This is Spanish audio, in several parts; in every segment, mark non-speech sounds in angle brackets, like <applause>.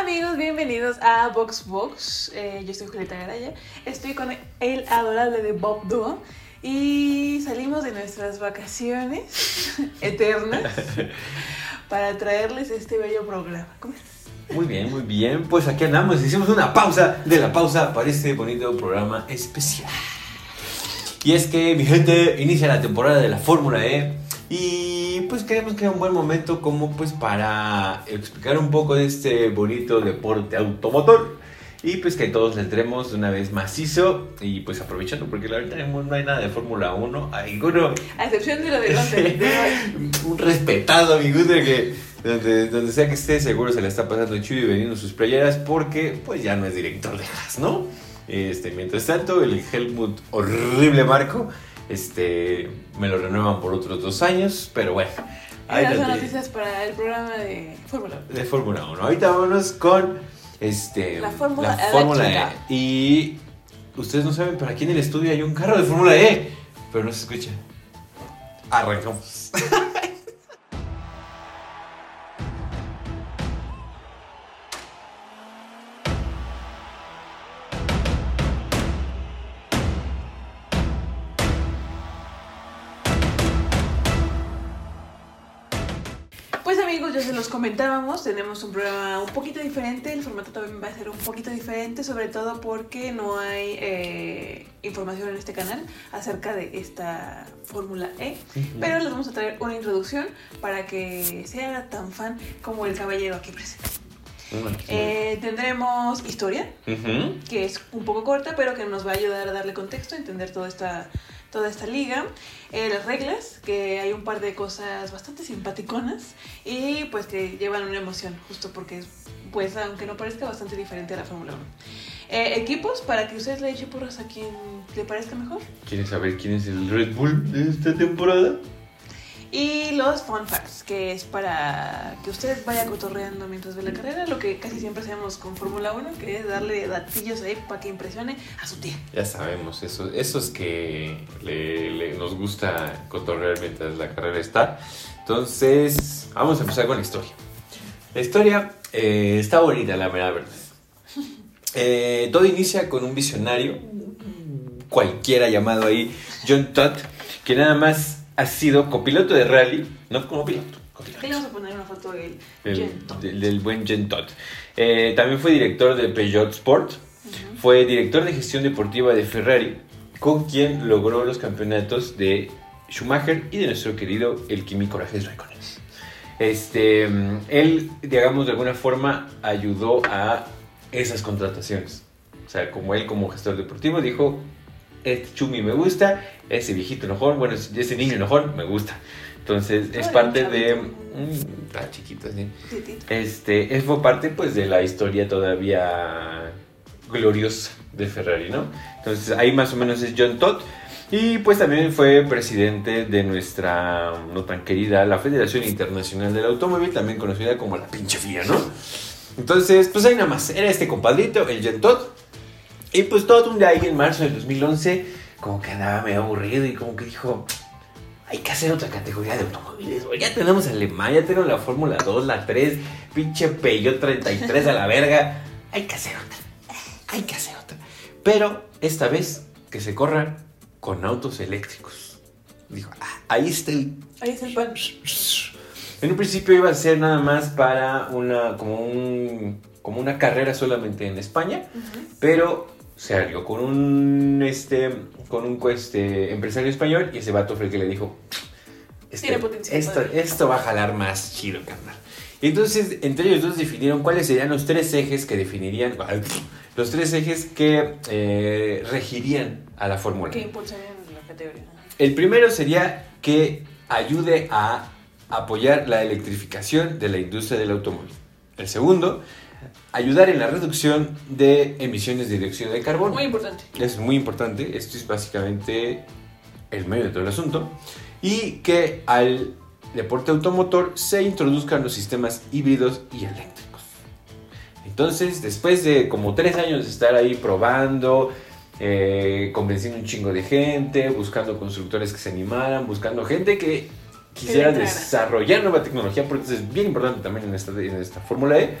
Amigos, bienvenidos a Vox Vox. Eh, yo soy Julieta Garaya. Estoy con el adorable de Bob Duo. Y salimos de nuestras vacaciones <laughs> eternas <laughs> para traerles este bello programa. ¿Cómo estás? Muy bien, muy bien. Pues aquí andamos. Hicimos una pausa de la pausa para este bonito programa especial. Y es que, mi gente, inicia la temporada de la Fórmula E. Y pues queremos crear un buen momento como pues para explicar un poco de este bonito deporte automotor. Y pues que todos le entremos una vez macizo y pues aprovechando porque la verdad no hay nada de Fórmula 1. Alguno... A excepción de lo de Londres. un respetado amigo de que donde, donde sea que esté seguro se le está pasando chido y vendiendo sus playeras porque pues ya no es director de Haas, ¿no? Este, mientras tanto, el Helmut horrible Marco, este, me lo renuevan por otros dos años, pero bueno. Ahí las noticias para el programa de Fórmula 1. De Fórmula 1. Ahorita vámonos con este, la Fórmula E. Y ustedes no saben, pero aquí en el estudio hay un carro de Fórmula E, pero no se escucha. Arrancamos. <laughs> comentábamos, tenemos un programa un poquito diferente, el formato también va a ser un poquito diferente, sobre todo porque no hay eh, información en este canal acerca de esta Fórmula E, pero les vamos a traer una introducción para que sea tan fan como el caballero aquí presente. Eh, tendremos historia, que es un poco corta, pero que nos va a ayudar a darle contexto, a entender toda esta toda esta liga, eh, las reglas, que hay un par de cosas bastante simpaticonas y pues que llevan una emoción, justo porque pues aunque no parezca bastante diferente a la Fórmula 1. Eh, equipos para que ustedes le echen porras a quien le parezca mejor. ¿Quieren saber quién es el Red Bull de esta temporada? Y los fun facts, que es para que ustedes vayan cotorreando mientras ve la carrera, lo que casi siempre hacemos con Fórmula 1, que es darle datillos ahí para que impresione a su tía. Ya sabemos, eso, eso es que le, nos gusta cotorrear mientras la carrera está. Entonces, vamos a empezar con la historia. La historia eh, está bonita, la verdad. <laughs> Eh, todo inicia con un visionario, cualquiera llamado ahí John Todd, que nada más ha sido copiloto de rally, no como piloto. Copiloto. Le vamos a poner una foto del, del, buen Jen Todd. Eh, también fue director de Peugeot Sport. Fue director de gestión deportiva de Ferrari, con quien logró los campeonatos de Schumacher y de nuestro querido el Kimi Corajes Raikkonen. Este, él, digamos, de alguna forma ayudó a esas contrataciones. O sea, como él como gestor deportivo dijo, este Chumi me gusta, ese viejito enojón, bueno, ese niño enojón me gusta. Entonces es parte de... Mm, está chiquito, sí. Este, es fue parte pues de la historia todavía gloriosa de Ferrari, ¿no? Entonces ahí más o menos es John Todd. Y pues también fue presidente de nuestra no tan querida, la Federación Internacional del Automóvil, también conocida como la pinche FIA, ¿no? Entonces, pues ahí nada más, era este compadrito, el John Todd. Y pues todo un día ahí en marzo del 2011, como que andaba medio aburrido y como que dijo, hay que hacer otra categoría de automóviles. Ya tenemos Alemán, ya tenemos la Fórmula 2, la 3, pinche Peugeot 33 a la verga. Hay que hacer otra. Hay que hacer otra. Pero esta vez que se corran con autos eléctricos. Dijo, ah, ahí está el... Ahí está el pan. En un principio iba a ser nada más para una, como un, como una carrera solamente en España, pero se alió con un, este, con un este, empresario español y ese vato fue el que le dijo, este, esto, esto va a jalar más chido, carnal. Y entonces, entre ellos dos definieron cuáles serían los tres ejes que definirían, los tres ejes que eh, regirían a la fórmula. Que impulsarían la categoría. El primero sería que ayude a apoyar la electrificación de la industria del automóvil. El segundo ayudar en la reducción de emisiones de dióxido de carbono. Muy importante. Es muy importante, esto es básicamente el medio de todo el asunto. Y que al deporte automotor se introduzcan los sistemas híbridos y eléctricos. Entonces, después de como tres años de estar ahí probando, eh, convenciendo un chingo de gente, buscando constructores que se animaran, buscando gente que quisiera desarrollar nueva tecnología, porque eso es bien importante también en esta, en esta Fórmula E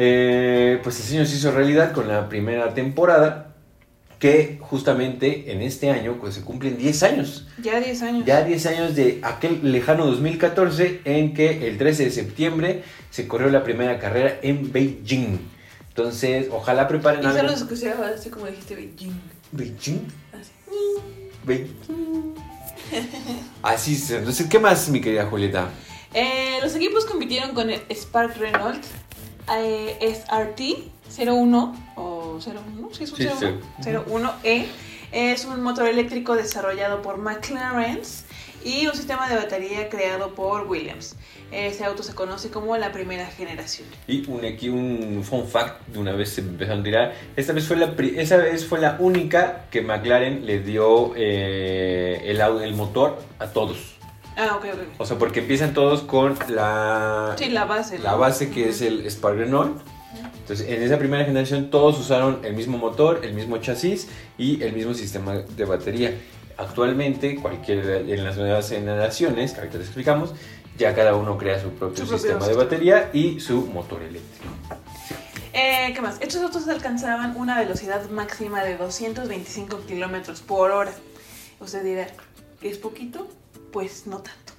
Eh, pues el sueño se hizo realidad con la primera temporada que justamente en este año pues se cumplen 10 años. Ya 10 años. Ya 10 años de aquel lejano 2014 en que el 13 de septiembre se corrió la primera carrera en Beijing. Entonces, ojalá preparen Y algo. solo se escuchaba así como dijiste Beijing. Beijing. Así. Beijing. Así es. Entonces, ¿qué más, mi querida Julieta? Eh, los equipos compitieron con el Spark Renault eh, SRT 01 o 01, ¿sí es un Sí, 01? 01E. Es un motor eléctrico desarrollado por McLaren y un sistema de batería creado por Williams. Ese auto se conoce como la primera generación. Y un, aquí un fun fact, de una vez se empezaron a tirar. Esta vez fue la, esa vez fue la única que McLaren le dio eh, el motor a todos. Ah, ok, ok. O sea, porque empiezan todos con la, Sí, la base. la base que es el Spark Renault. Entonces, en esa primera generación todos usaron el mismo motor, el mismo chasis y el mismo sistema de batería. Actualmente, cualquier, en las nuevas generaciones, que ahorita les explicamos, ya cada uno crea su propio Su propio sistema de sistema. batería y su motor eléctrico. Eh, ¿Qué más? Estos autos alcanzaban una velocidad máxima de 225 kilómetros por hora. Usted dirá, ¿es poquito? Pues no tanto.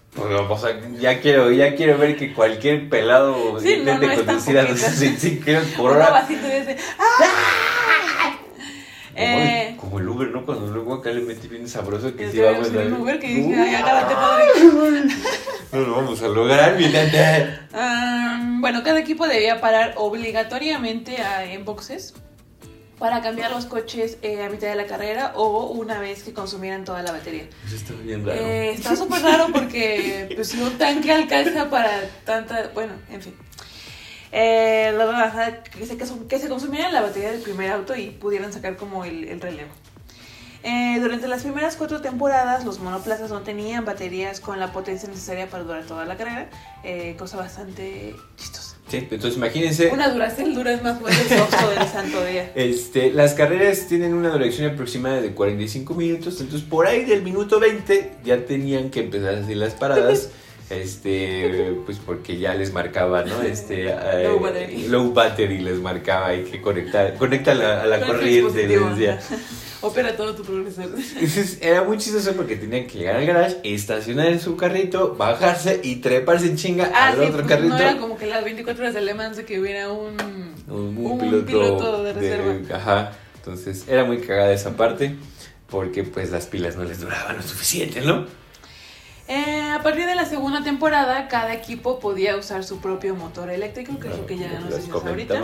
O sea, ya quiero, ya quiero ver que cualquier pelado Sí, intente no conducir a poquito. 205 kilómetros por hora. ese. ¡Ah! Como, como el Uber, ¿no? Cuando luego acá le metí bien sabroso que sí vamos a... un Uber que dije, Uh, ay, agárrate, padre. <laughs> No lo vamos a lograr, mi. Ah, bueno, cada equipo debía parar obligatoriamente a- en boxes para cambiar los coches eh, a mitad de la carrera o una vez que consumieran toda la batería. Eso está bien raro. Eh, está súper raro porque pues, un tanque alcanza para tanta... Bueno, en fin. Eh, la verdad, que se, que se consumiera la batería del primer auto y pudieran sacar como el, el relevo. Eh, durante las primeras cuatro temporadas, los monoplazas no tenían baterías con la potencia necesaria para durar toda la carrera, eh, cosa bastante chistosa. Sí, entonces imagínense, Una Duracell dura es más fuerte el del <laughs> santo día. este, las carreras tienen una duración aproximada de 45 minutos, entonces por ahí del minuto 20 ya tenían que empezar a hacer las paradas. <laughs> Este, pues porque ya les marcaba, ¿no? Este, eh, Low battery. low battery les marcaba, hay que conectar, conecta la, a la Con el corriente. Opera todo tu. Entonces era muy chistoso porque tenían que llegar al garage, estacionar en su carrito, bajarse y treparse en chinga Ah, al sí, otro pues, carrito. no era como que las 24 horas de Le Mans de que hubiera un... un, un piloto, piloto de reserva. ajá. Entonces era muy cagada esa parte porque pues las pilas no les duraban lo suficiente, ¿no? Eh, a partir de la segunda temporada, cada equipo podía usar su propio motor eléctrico, que es lo que ya nos decías ahorita.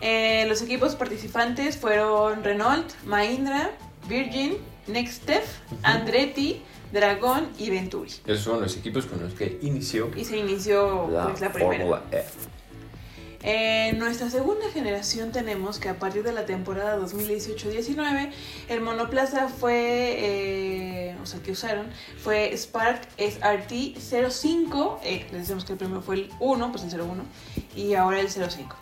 Eh, los equipos participantes fueron Renault, Mahindra, Virgin, Nextef, Andretti, Dragón y Venturi. Esos son los equipos con los que inició Y se inició la, pues, la primera. Fórmula E. En nuestra segunda generación tenemos que a partir de la temporada 2018-19 el monoplaza fue, eh, o sea, que usaron fue Spark SRT 05, eh, les decimos que el primero fue el 1, pues el 01, y ahora el 05.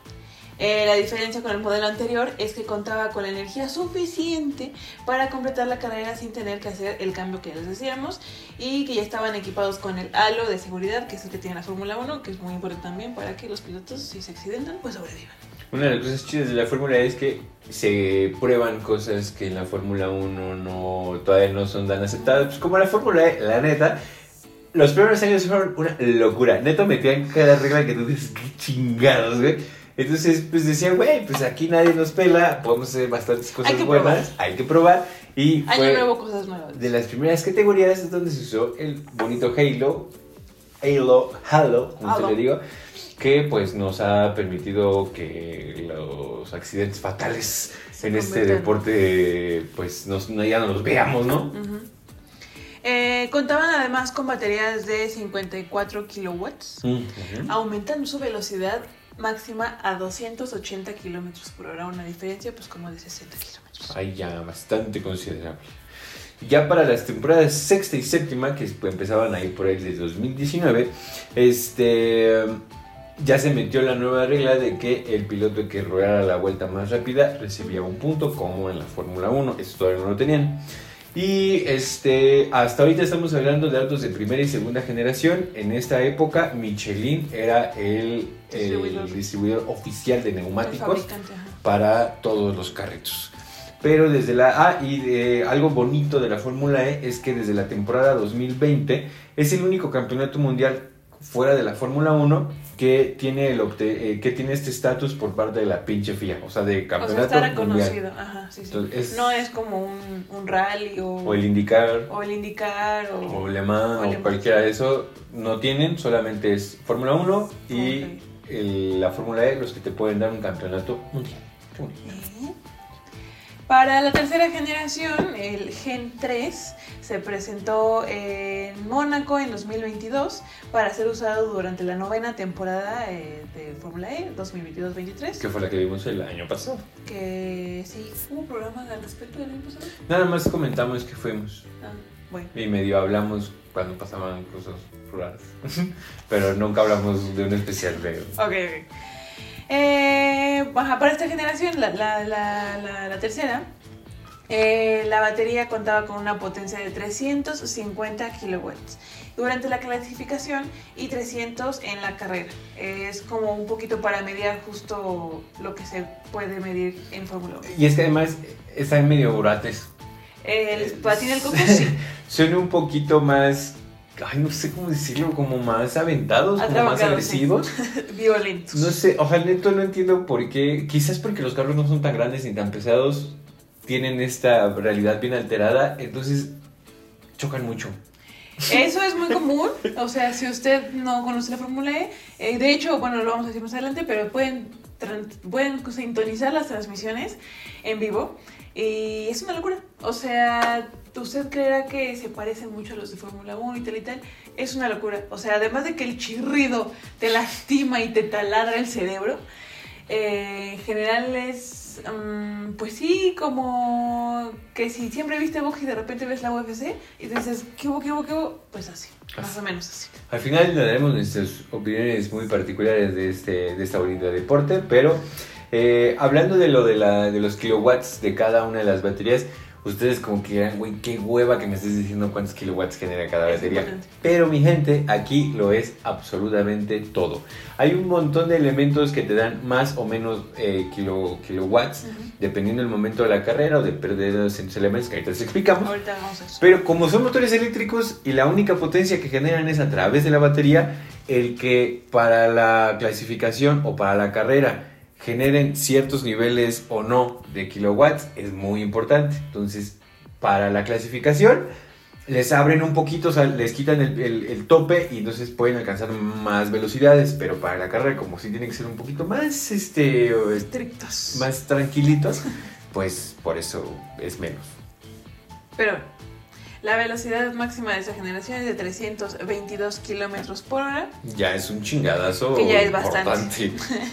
Eh, la diferencia con el modelo anterior es que contaba con la energía suficiente para completar la carrera sin tener que hacer el cambio que les decíamos y que ya estaban equipados con el halo de seguridad, que es el que tiene la Fórmula 1, que es muy importante también para que los pilotos, si se accidentan, pues sobrevivan. Una de las cosas chidas de la Fórmula E es que se prueban cosas que en la Fórmula 1 no, todavía no son tan aceptadas. Pues como la Fórmula E, la neta, los primeros años fueron una locura. Neto metían cada regla que tú dices, chingados, güey. Entonces, pues decían, güey, pues aquí nadie nos pela, podemos hacer bastantes cosas Hay buenas, hay que probar. Y Año fue nuevo, cosas nuevas. de las primeras categorías es donde se usó el bonito Halo, Halo, Halo, como se Halo. le digo, que pues nos ha permitido que los accidentes fatales Se en este deporte pues nos, ya no los veamos, ¿no? Eh, contaban además con baterías de 54 kilowatts, Ujú. aumentando su velocidad máxima a 280 kilómetros por hora, una diferencia pues como de 60 kilómetros. Ahí ya bastante considerable. Ya para las temporadas sexta y séptima, que empezaban ahí por ahí desde 2019, este, ya se metió la nueva regla de que el piloto que rodara la vuelta más rápida recibía un punto, como en la Fórmula 1. Eso todavía no lo tenían. Y este, hasta ahorita estamos hablando de autos de primera y segunda generación. En esta época, Michelin era el, el Distribuidor. oficial de neumáticos para todos los carritos. Pero desde la ah, y eh, algo bonito de la Fórmula E es que desde la temporada 2020 es el único campeonato mundial fuera de la Fórmula 1 que tiene el obte- eh, que tiene este estatus por parte de la pinche FIA, o sea, de O sea, campeonato está mundial. reconocido. Ajá, sí, sí. Entonces, es- No es como un, un rally o, O el IndyCar o el indicar o, o Le Mans o Le o Mans. cualquiera de eso no tienen, solamente es Fórmula 1 y Ok. el- la Fórmula E los que te pueden dar un campeonato mundial. ¿Eh? Para la tercera generación, el Gen 3 se presentó en Mónaco en 2022 para ser usado durante la novena temporada eh, de Fórmula E 2022-23. Que fue la que vimos el año pasado. Que sí, hubo programas al respecto del año pasado. Nada más comentamos que fuimos Ah, bueno. y medio hablamos cuando pasaban cosas raras. <laughs> Pero nunca hablamos de un especial de... Ok, ok. Eh, para esta generación, la, la- la- la- la tercera, eh, la batería contaba con una potencia de 350 kilowatts durante la clasificación y 300 en la carrera. Es como un poquito para mediar justo lo que se puede medir en Fórmula 1. Y es que además están medio burates. El patín del coco <laughs> sí. Son un poquito más... Ay, no sé cómo decirlo, como más aventados, como más agresivos. <laughs> Violentos. No sé, ojalá neto no entiendo por qué. Quizás porque los carros no son tan grandes ni tan pesados, tienen esta realidad bien alterada, entonces chocan mucho. Eso es muy común, o sea, si usted no conoce la Fórmula E, eh, de hecho, bueno, lo vamos a decir más adelante, pero pueden, pueden sintonizar las transmisiones en vivo y es una locura. O sea, usted creerá que se parecen mucho a los de Fórmula 1 y tal y tal, es una locura. O sea, además de que el chirrido te lastima y te taladra el cerebro, eh, en general es, mm, pues sí, como que si siempre viste box y de repente ves la UFC y te dices, ¿qué hubo, qué hubo, qué hubo? Pues así, más o menos así. Al final daremos nuestras opiniones muy particulares de este, de esta bonita deporte, pero eh, hablando de lo de, la, de los kilowatts de cada una de las baterías, ustedes como que dirán, güey, qué hueva que me estés diciendo cuántos kilowatts genera cada batería. Pero mi gente, aquí lo es absolutamente todo. Hay un montón de elementos que te dan más o menos eh, kilo- kilowatts, dependiendo del momento de la carrera o de perder los elementos que ahorita les explicamos. Ahorita vamos a eso. Pero como son motores eléctricos y la única potencia que generan es a través de la batería, el que para la clasificación o para la carrera generen ciertos niveles o no de kilowatts es muy importante. Entonces, para la clasificación les abren un poquito, o sea, les quitan el, el- el tope y entonces pueden alcanzar más velocidades, pero para la carrera como si tienen que ser un poquito más, este, Estrictos. más tranquilitos, pues por eso es menos. Pero la velocidad máxima de esa generación es de 322 kilómetros por hora. Ya es un chingadazo Que ya es bastante. importante. <laughs>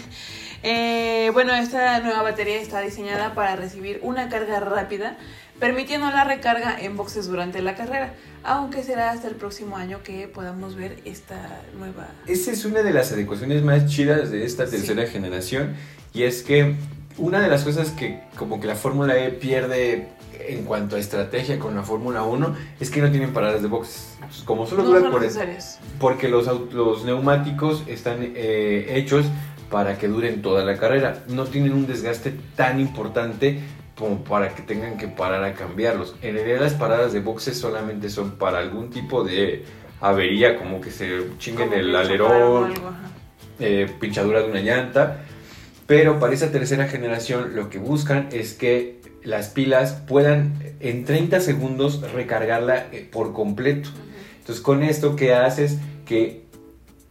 Eh, bueno, esta nueva batería está diseñada para recibir una carga rápida, permitiendo la recarga en boxes durante la carrera, aunque será hasta el próximo año que podamos ver esta nueva... Esa es una de las adecuaciones más chidas de esta tercera generación y es que una de las cosas que como que la Fórmula E pierde en cuanto a estrategia con la Fórmula 1 es que no tienen paradas de boxes. Entonces, como solo No dura son por porque los, los neumáticos están eh, hechos para que duren toda la carrera. No tienen un desgaste tan importante como para que tengan que parar a cambiarlos. En realidad las paradas de boxes solamente son para algún tipo de avería, como que se chinguen Como el alerón, eh, pinchadura de una llanta. Pero para esa tercera generación lo que buscan es que las pilas puedan en 30 segundos recargarla eh, por completo. Entonces con esto que haces que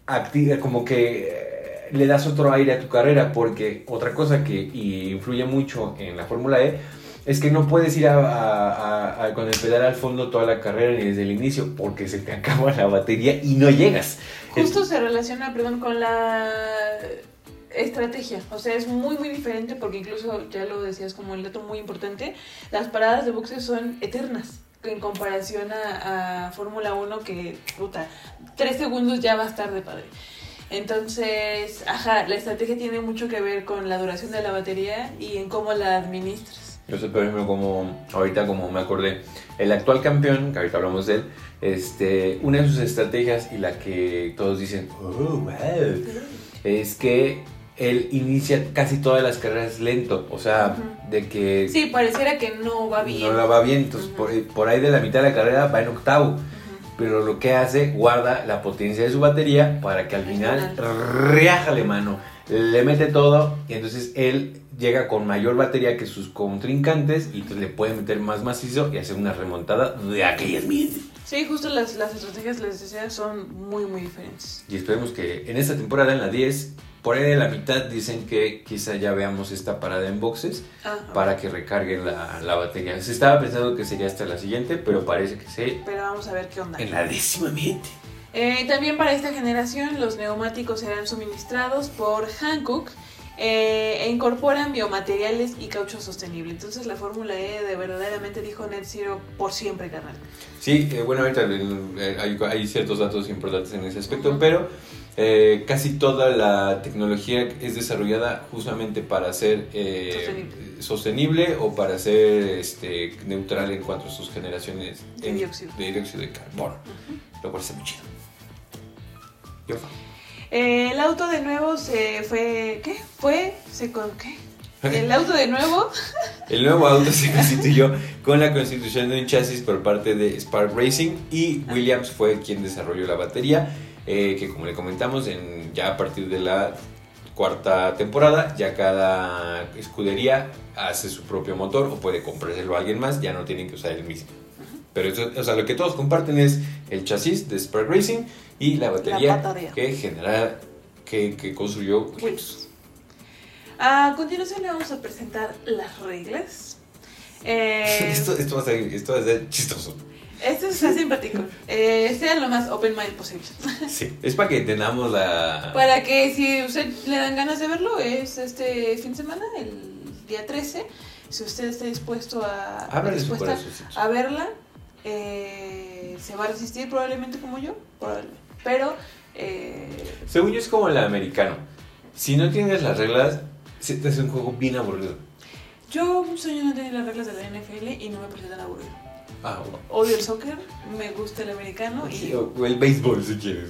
activa como que le das otro aire a tu carrera porque otra cosa que influye mucho en la Fórmula E es que no puedes ir a, a- con el pedal al fondo toda la carrera ni desde el inicio porque se te <laughs> acaba la batería y no llegas. Justo se relaciona, perdón, con la estrategia. O sea, es muy, muy diferente porque incluso, ya lo decías como el dato muy importante, las paradas de boxes son eternas en comparación a, Fórmula 1 que, puta, tres segundos ya va a estar de padre. Entonces, ajá, la estrategia tiene mucho que ver con la duración de la batería y en cómo la administras. Yo sé, por ejemplo, como ahorita como me acordé, el actual campeón, que ahorita hablamos de él, este, una de sus estrategias y la que todos dicen, oh, wow, es que él inicia casi todas las carreras lento, o sea, de que... Sí, pareciera que no va bien. No la va bien, entonces por, por, ahí de la mitad de la carrera va en octavo. Pero lo que hace, guarda la potencia de su batería para que al final, reájale mano, le mete todo y entonces él llega con mayor batería que sus contrincantes y entonces le puede meter más macizo y hacer una remontada de aquellas mientes. Sí, justo las, las estrategias, les decía, son muy, muy diferentes. Y esperemos que en esta temporada, en la 10, por ahí de la mitad dicen que quizá ya veamos esta parada en boxes ah, para que recarguen la, la, batería. Se estaba pensando que sería hasta la siguiente, pero parece que sí. Pero vamos a ver qué onda. En la décima miente. Eh, también para esta generación los neumáticos serán suministrados por Hankook eh, e incorporan biomateriales y caucho sostenible. Entonces la Fórmula E de verdaderamente dijo Net Zero por siempre, carnal. Sí, eh, bueno, ahorita hay, hay, ciertos datos importantes en ese aspecto, pero casi toda la tecnología es desarrollada justamente para ser sostenible. o para ser este, neutral en cuanto a sus generaciones de, dióxido. de, dióxido de carbono, lo cual está muy chido. Eh, el auto de nuevo se fue. ¿Qué? Fue. Se ¿Qué? El auto de nuevo. <laughs> el nuevo auto se constituyó con la constitución de un chasis por parte de Spark Racing y Williams fue quien desarrolló la batería. Eh, que como le comentamos, en, ya a partir de la cuarta temporada, ya cada escudería hace su propio motor o puede comprárselo a alguien más, ya no tienen que usar el mismo. Pero eso, o sea, lo que todos comparten es el chasis de Spark Racing y la batería, que genera, que, que construyó Williams. A continuación le vamos a presentar las reglas. <laughs> Eh, esto, esto, va a ser, esto va a ser chistoso. Esto es simpático. Eh, sea lo más open mind posible. Sí, es para que entendamos la... Para que si usted le dan ganas de verlo, es este fin de semana, el día 13. Si usted está dispuesto a, a verla, eh, se va a resistir probablemente como yo, probablemente. Pero... Eh, Según yo es como el americano. Si no tienes las reglas, se te hace un juego bien aburrido. Yo años no tenía las reglas de la NFL y no me pareció tan aburrido. Ah, Odio el soccer, me gusta el americano y... O el béisbol si quieres.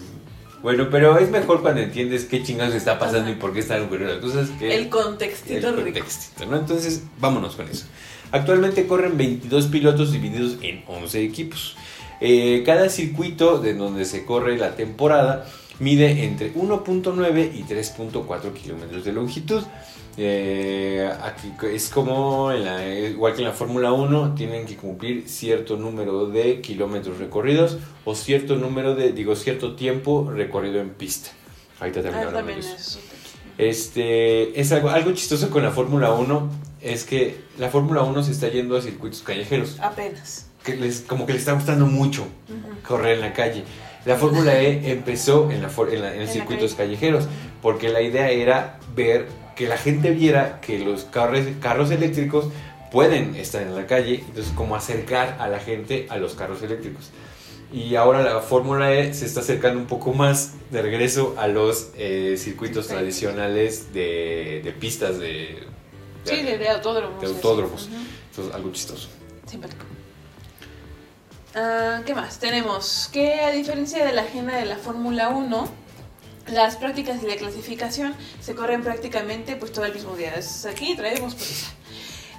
Bueno, pero es mejor cuando entiendes qué chingados está pasando y por qué están ocurriendo las cosas que... El contextito el contextito, ¿no? Entonces, vámonos con eso. Actualmente corren 22 pilotos divididos en 11 equipos. Eh, cada circuito de donde se corre la temporada mide entre 1.9 y 3.4 kilómetros de longitud. Eh, aquí es como, igual que en la Fórmula 1, tienen que cumplir cierto número de kilómetros recorridos o cierto número de, digo, cierto tiempo recorrido en pista. Ahorita ah, eso. Este, es algo, algo chistoso con la Fórmula 1, es que la Fórmula 1 se está yendo a circuitos callejeros. Apenas. Que les, como que les está gustando mucho correr en la calle. La Fórmula E empezó en, la, en, circuitos callejeros, porque la idea era ver que la gente viera que los carros, carros eléctricos pueden estar en la calle, entonces como acercar a la gente a los carros eléctricos. Y ahora la Fórmula E se está acercando un poco más de regreso a los eh, circuitos tradicionales de, pistas de, Sí, de, autódromos. De autódromos. Entonces, algo chistoso. Simpático. Ah, ¿Qué más? Tenemos que a diferencia de la agenda de la Fórmula 1, las prácticas y la clasificación se corren prácticamente pues todo el mismo día. aquí traemos prisa.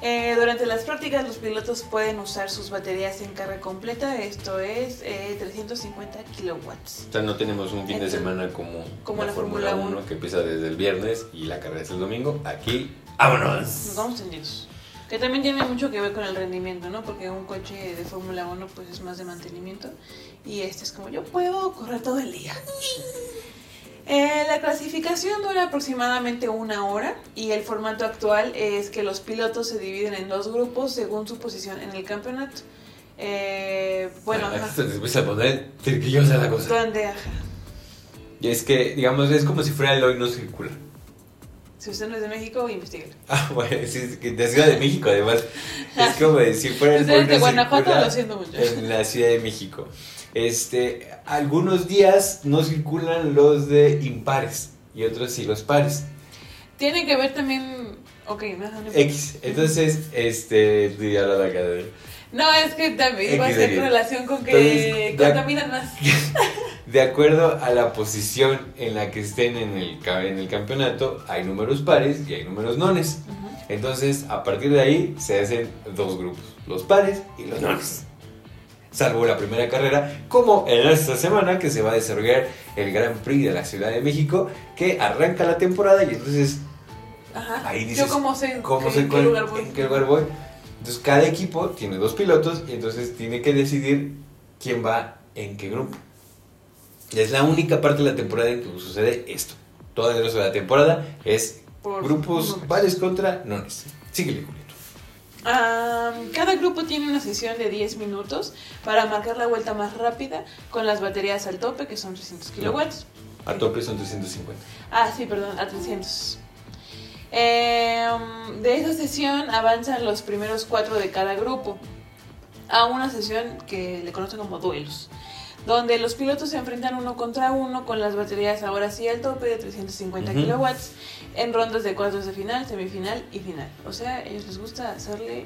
Eh, durante las prácticas los pilotos pueden usar sus baterías en carga completa, esto es 350 eh, kilowatts. O sea, no tenemos un fin de semana como, como la, Fórmula 1 que empieza desde el viernes y la carrera es el domingo. Aquí, vámonos. Nos vamos tendidos. Que también tiene mucho que ver con el rendimiento, ¿no? Porque un coche de Fórmula 1 pues es más de mantenimiento y este es como yo puedo correr todo el día. <laughs> Eh, la clasificación dura aproximadamente una hora y el formato actual es que los pilotos se dividen en dos grupos según su posición en el campeonato. Eh, bueno, ah, a poner la cosa. ¿Dónde? Y es que, digamos, es como si fuera el hoy no circular. Si usted no es de México, investigue. <laughs> Ah, bueno, sí, de Ciudad de México, además. <laughs> es como si fuera el de Guanajuato, lo siento mucho. En la Ciudad de México. Este, algunos días no circulan los de impares y otros sí los pares. Tiene que ver también. Ok, no, X. Entonces, este. la acá de- No, es que también va a ser relación con que Entonces, contaminan más. <laughs> De acuerdo a la posición en la que estén en el, ca- en el campeonato, hay números pares y hay números nones. Entonces, a partir de ahí se hacen dos grupos, los pares y los nones. Salvo la primera carrera, como en esta semana que se va a desarrollar el Gran Prix de la Ciudad de México, que arranca la temporada y entonces, Ajá. Ahí dices, Yo como sé ¿cómo en sé qué cuál- lugar voy. en qué lugar voy? Entonces, cada equipo tiene dos pilotos y entonces tiene que decidir quién va en qué grupo. Y es la única parte de la temporada en que sucede esto. Todo el resto de la temporada es Por grupos pares contra nones. Síguele, Julieta. Am, cada grupo tiene una sesión de 10 minutos para marcar la vuelta más rápida con las baterías al tope, que son 300 kilowatts. A tope son 350. Ah, sí, perdón, a 300. Em, de esa sesión avanzan los primeros cuatro de cada grupo a una sesión que le conocen como duelos, donde los pilotos se enfrentan uno contra uno con las baterías ahora sí al tope de 350 Ujú. kilowatts en rondas de cuartos de final, semifinal y final. O sea, a ellos les gusta hacerle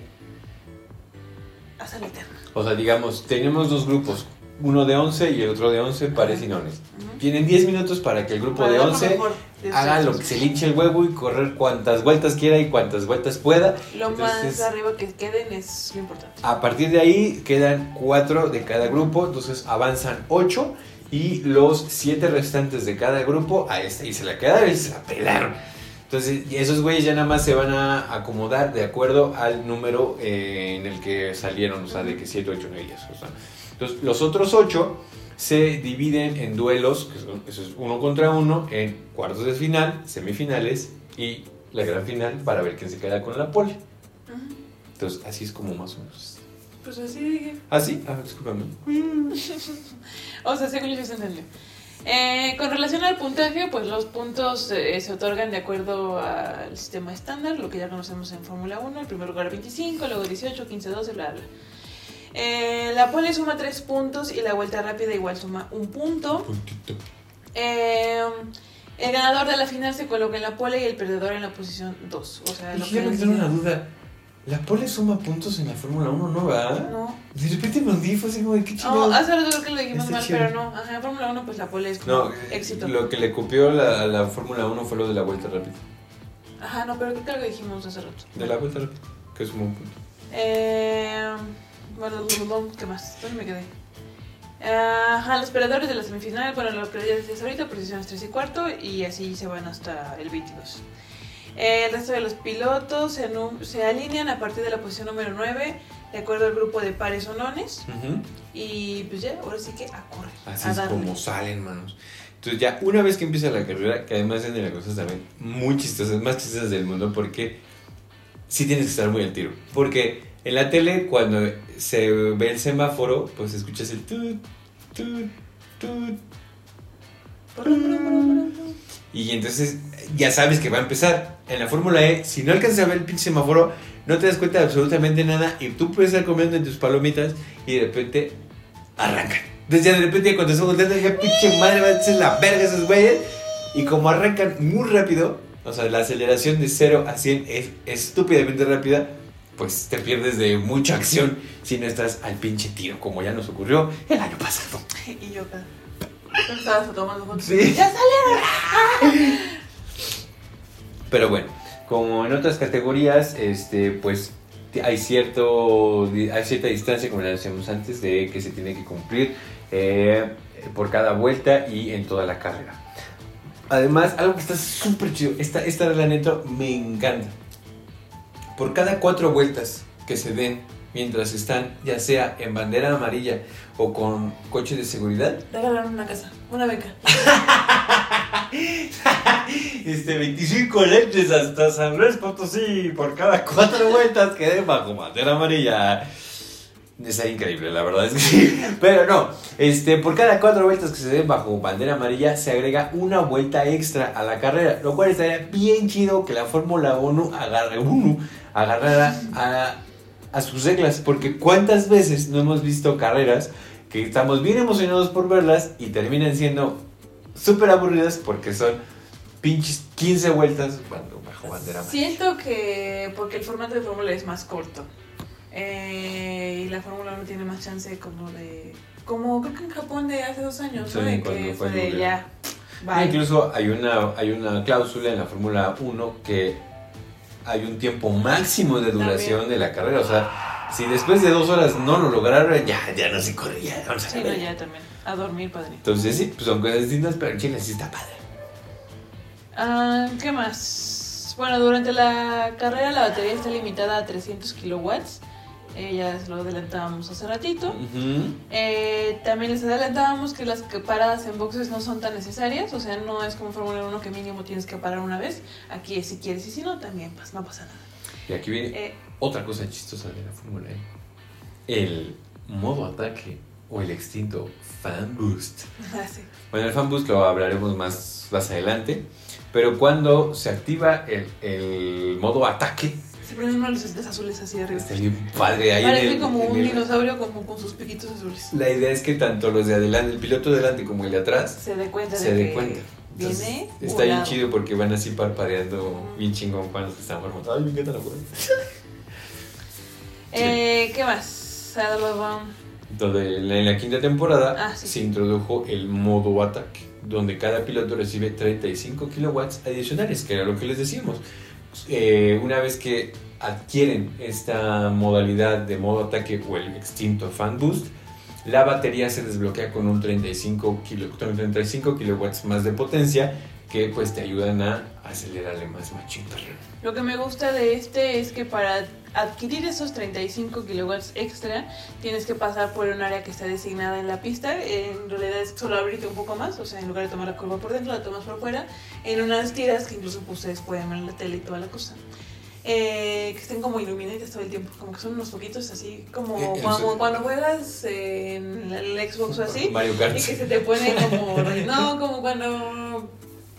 hacerle eterno. O sea, digamos, tenemos dos grupos. Uno de 11 y el otro de 11 pares y nones. Ujú. Tienen 10 minutos para que el grupo Para de dar lo 11 mejor de haga lo que se le hinche el huevo y correr cuantas vueltas quiera y cuantas vueltas pueda. Lo más Entonces, arriba que queden es lo importante. A partir de ahí quedan 4 de cada grupo, entonces avanzan 8 y los 7 restantes de cada grupo a esta y se la quedaron y se la pelaron. Entonces, y esos güeyes ya nada más se van a acomodar de acuerdo al número eh, en el que salieron, o sea, de que 7, 8, 9 y eso. o sea. Entonces, los otros 8 se dividen en duelos, que son, eso es uno contra uno, en cuartos de final, semifinales y la gran final para ver quién se queda con la pole. Ujú. Entonces, así es como más o menos. Pues así dije. Ah, sí, ah, discúlpame. <laughs> O sea, según yo se entendió. Eh, con relación al puntaje, pues los puntos eh, se otorgan de acuerdo al sistema estándar, lo que ya conocemos en Fórmula 1. En primer lugar 25, luego 18, 15, 12, bla, bla. Eh, la pole suma 3 puntos y la vuelta rápida igual suma un punto. Puntito. Eh, el ganador de la final se coloca en la pole y el perdedor en la posición 2. O sea, lo Oye, que una duda. ¿La pole suma puntos en la Fórmula 1, no, verdad? No, De repente me hundí, fue así como de qué no, chingados. hace rato creo que lo dijimos mal, chévere. pero no. Ajá, en Fórmula 1 pues la pole es como No, éxito. lo que le copió la, la Fórmula 1 fue lo de la vuelta rápida. Ajá, no, pero creo que lo dijimos hace rato. De la vuelta rápida, que como un punto. Eh, ¿qué más? ¿Dónde me quedé? Ajá, los perdedores de la semifinal, bueno, lo que ya decías ahorita, posiciones 3 y cuarto, y así se van hasta el 22. Eh, el resto de los pilotos se, se alinean a partir de la posición número 9, de acuerdo al grupo de pares o nones, y pues ya, ahora sí que a correr. Así a es darle. como salen, manos. Entonces ya una vez que empieza la carrera, que además es de las cosas también muy chistosas, más chistosas del mundo, porque sí tienes que estar muy al tiro. Porque en la tele, cuando se ve el semáforo, pues escuchas el tut, tut, tut, y entonces ya sabes que va a empezar. En la Fórmula E, si no alcanzas a ver el pinche semáforo, no te das cuenta de absolutamente nada y tú puedes estar comiendo en tus palomitas y de repente arrancan. Entonces ya de repente cuando se voltean, ya pinche madre, va a ser la verga esos güeyes. Y como arrancan muy rápido, o sea, la aceleración de 0 a 100 es estúpidamente rápida, pues te pierdes de mucha acción si no estás al pinche tiro, como ya nos ocurrió el año pasado. Y yo acá. Estabas tomando fotos. Sí. ¡Ya salieron! Pero bueno, como en otras categorías, este, pues hay, cierto, hay cierta distancia, como le decíamos antes, de que se tiene que cumplir eh, por cada vuelta y en toda la carrera. Además, algo que está súper chido, esta, esta regla neto me encanta. Por cada cuatro vueltas que se den mientras están ya sea en bandera amarilla o con coche de seguridad, Regalaron una casa, una beca. <laughs> Este, 25 leches hasta San Luis Potosí por cada cuatro vueltas que den bajo bandera amarilla. Está increíble, la verdad es que sí. <laughs> Pero no, este, por cada cuatro vueltas que se den bajo bandera amarilla se agrega una vuelta extra a la carrera. Lo cual estaría bien chido que la Fórmula 1 agarre uno, agarrara a, a sus reglas. Porque cuántas veces no hemos visto carreras que estamos bien emocionados por verlas y terminan siendo súper aburridas porque son pinches 15 vueltas cuando bajo bandera. Siento que porque el formato de Fórmula es más corto. Eh, y la Fórmula 1 tiene más chance como de... Como creo que en Japón de hace dos años, ¿no? Sí, De cuando que fue de ya... bye. Incluso hay una, hay una cláusula en la Fórmula 1 que hay un tiempo máximo de duración También. de la carrera. O sea, si después de dos horas no lo lograron, ya, ya no se corre, ya vamos a Sí, no, ya también. A dormir, padre. Entonces sí, pues son cosas distintas, pero en Chile sí está padre. Ah, ¿Qué más? Bueno, durante la carrera la batería está limitada a 300 kilowatts. Eh, ya lo adelantábamos hace ratito. Ujú. Eh, también les adelantábamos que las paradas en boxes no son tan necesarias, o sea, no es como Fórmula 1 que mínimo tienes que parar una vez. Aquí es si quieres y si no, también pues, no pasa nada. Y aquí viene Eh, otra cosa chistosa de la Fórmula E. El modo ataque o el extinto Fan Boost. <laughs> así. Bueno, el Fan Boost lo hablaremos más, más adelante. Pero cuando se activa el, el modo ataque, Se prenden unos luces azules así arriba. está bien padre. Ahí Parece el- como un el- dinosaurio como con sus piquitos azules. La idea es que tanto los de adelante, el piloto de adelante como el de atrás, Se dé cuenta se de dé que cuenta. Entonces, viene. está bien chido porque van así parpadeando bien chingón cuando se están formando. Ay, me encanta la hueá. <laughs> Eh, ¿Qué más? En la, en la quinta temporada Ah, sí. se introdujo el modo ataque, donde cada piloto recibe 35 kilowatts adicionales, que era lo que les decíamos. Eh, una vez que adquieren esta modalidad de modo ataque o el extinto fan boost, la batería se desbloquea con un 35, kilo, 35 kilowatts más de potencia que pues te ayudan a acelerarle más machín. Lo que me gusta de este es que para adquirir esos 35 kilowatts extra tienes que pasar por un área que está designada en la pista. En realidad es solo abrirte un poco más, o sea, en lugar de tomar la curva por dentro, la tomas por fuera, en unas tiras que incluso pues, ustedes pueden ver en la tele y toda la cosa. Eh, que estén como iluminadas todo el tiempo, como que son unos poquitos así, como Eh, cuando, cuando juegas en el Xbox o así, Mario y Kart. que se te pone <laughs> como. No, como cuando.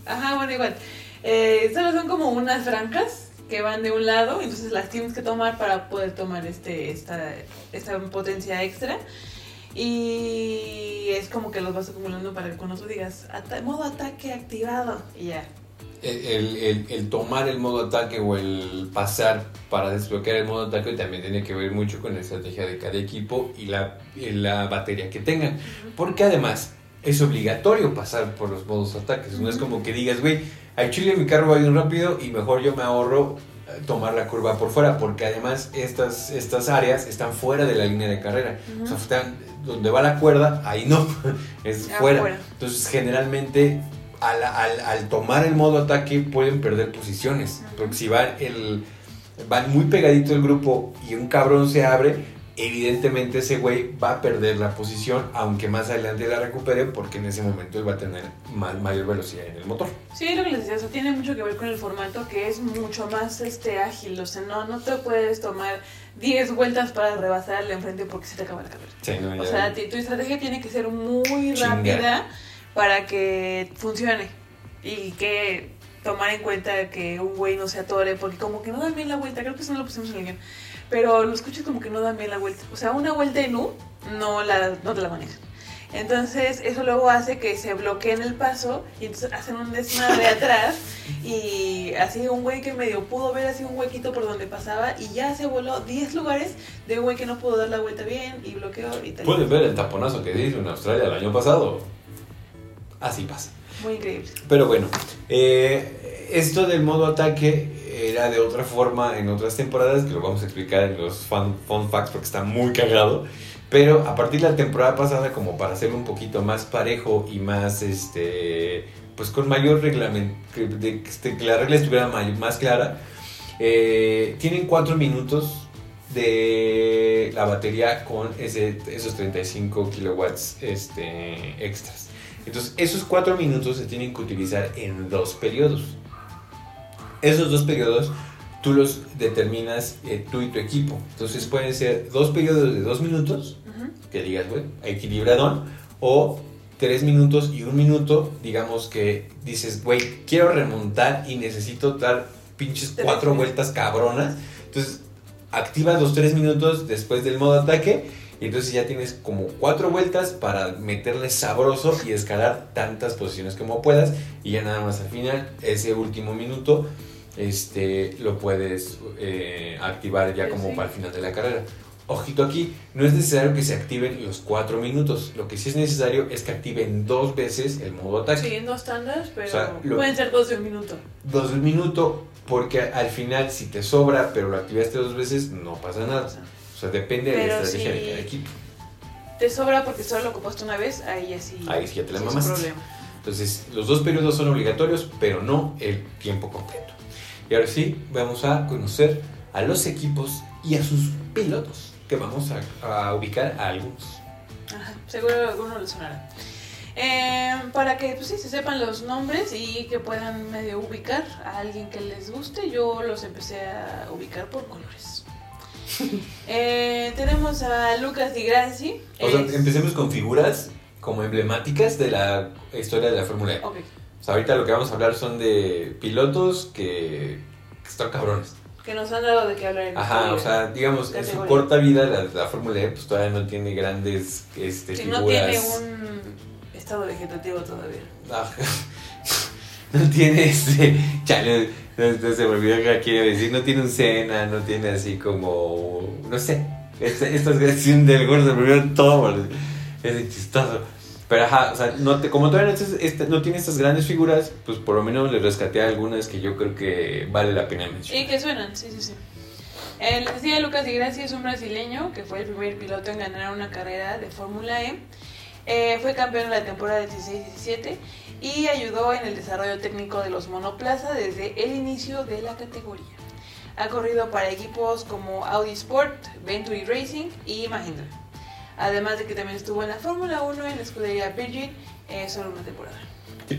Ajá, bueno, igual. Eh, solo son como unas francas que van de un lado, entonces las tienes que tomar para poder tomar este esta, esta potencia extra. Y es como que los vas acumulando para que cuando tú digas "Ata- modo ataque activado y ya. El, el- el- tomar el modo ataque o el pasar para desbloquear el modo ataque también tiene que ver mucho con la estrategia de cada equipo y la, y la batería que tengan. Porque además es obligatorio pasar por los modos ataques. No es como que digas, güey, al chile mi carro va bien rápido y mejor yo me ahorro eh, tomar la curva por fuera. Porque además estas, estas áreas están fuera de la línea de carrera. O sea, están donde va la cuerda, ahí no, <laughs> es fuera. Entonces generalmente al, al- al tomar el modo ataque pueden perder posiciones. Ujú. Porque si van, el, van muy pegadito el grupo y un cabrón se abre, evidentemente ese güey va a perder la posición, aunque más adelante la recupere, porque en ese momento él va a tener más, mayor velocidad en el motor. Sí, lo que les decía, eso tiene mucho que ver con el formato que es mucho más este ágil, o sea, no, no te puedes tomar 10 vueltas para rebasar al de enfrente porque se te acaba la carrera. Sí, no, O ya- sea, ti- tu estrategia tiene que ser muy rápida para que funcione y que tomar en cuenta que un güey no se atore, porque como que no dan bien la vuelta, creo que eso no lo pusimos en el guion, pero los coches como que no dan bien la vuelta. O sea, una vuelta en U no, la, no te la manejan. Entonces, eso luego hace que se bloqueen el paso y entonces hacen un desmadre <laughs> atrás y así un güey que medio pudo ver así un huequito por donde pasaba y ya se voló 10 lugares de un güey que no pudo dar la vuelta bien y bloqueó y tal. Pueden ver el taponazo que hizo en Australia el año pasado. Así pasa. Muy increíble. Pero bueno, eh, esto del modo ataque era de otra forma en otras temporadas, que lo vamos a explicar en los fun, fun facts porque está muy cagado. Pero a partir de la temporada pasada, como para hacerlo un poquito más parejo y más, este, pues con mayor reglamento, que, que este- que la regla estuviera más clara, eh, tienen cuatro minutos de la batería con ese, esos 35 kilowatts este, extras. Entonces, esos cuatro minutos se tienen que utilizar en dos periodos. Esos dos periodos tú los determinas eh, tú y tu equipo. Entonces, pueden ser dos periodos de dos minutos, Ujú. que digas, güey, equilibradón, o tres minutos y un minuto, digamos que dices, güey, quiero remontar y necesito dar pinches cuatro vueltas cabronas. Entonces, activas los tres minutos después del modo ataque y entonces ya tienes como cuatro vueltas para meterle sabroso y escalar tantas posiciones como puedas y ya nada más al final, ese último minuto, este, lo puedes eh, activar ya como para el final de la carrera. Ojito aquí, no es necesario que se activen los cuatro minutos. Lo que sí es necesario es que activen dos veces el modo ataque. Sí, dos tandas, pero O sea, lo- pueden ser dos de un minuto. Dos del minuto, porque al final si te sobra, pero lo activaste dos veces, no pasa nada. O sea, depende de la Pero estrategia si- de cada equipo. Te sobra porque solo lo ocupaste una vez, ahí así. Ahí sí ya te la un mamaste. Entonces, los dos periodos son obligatorios, pero no el tiempo completo. Y ahora sí, vamos a conocer a los equipos y a sus pilotos, que vamos a, a ubicar a algunos. Ajá, seguro alguno le sonará. Eh, para que pues, sí, se sepan los nombres y que puedan medio ubicar a alguien que les guste, yo los empecé a ubicar por colores. <laughs> Eh, tenemos a Lucas Di Grassi. O sea, es- empecemos con figuras como emblemáticas de la historia de la Fórmula E. Ok, O sea, ahorita lo que vamos a hablar son de pilotos que, que están cabrones. que nos han dado de qué hablar en Ajá, esta o sea, digamos, en su corta vida la, la Fórmula E pues todavía no tiene grandes este, Si figuras. no tiene un estado vegetativo todavía. Ajá. <laughs> No tiene este. Chale, no, se me olvidó que quiero decir. No tiene un Cena, no tiene así como. No sé. Este, esta es del gordo, se me olvidó todo. Es chistoso. Pero ajá, o sea, no te, como todavía no, este- no tiene estas grandes figuras, pues por lo menos le rescaté algunas que yo creo que vale la pena Y mencionar. que suenan, sí, sí, sí. El les decía Lucas Grassi es un brasileño que fue el primer piloto en ganar una carrera de Fórmula E. Eh, fue campeón en la temporada 16-17 y ayudó en el desarrollo técnico de los monoplaza desde el inicio de la categoría. Ha corrido para equipos como Audi Sport, Venturi Racing y Mahindra. Además de que también estuvo en la Fórmula 1 en la escudería Virgin eh, solo una temporada.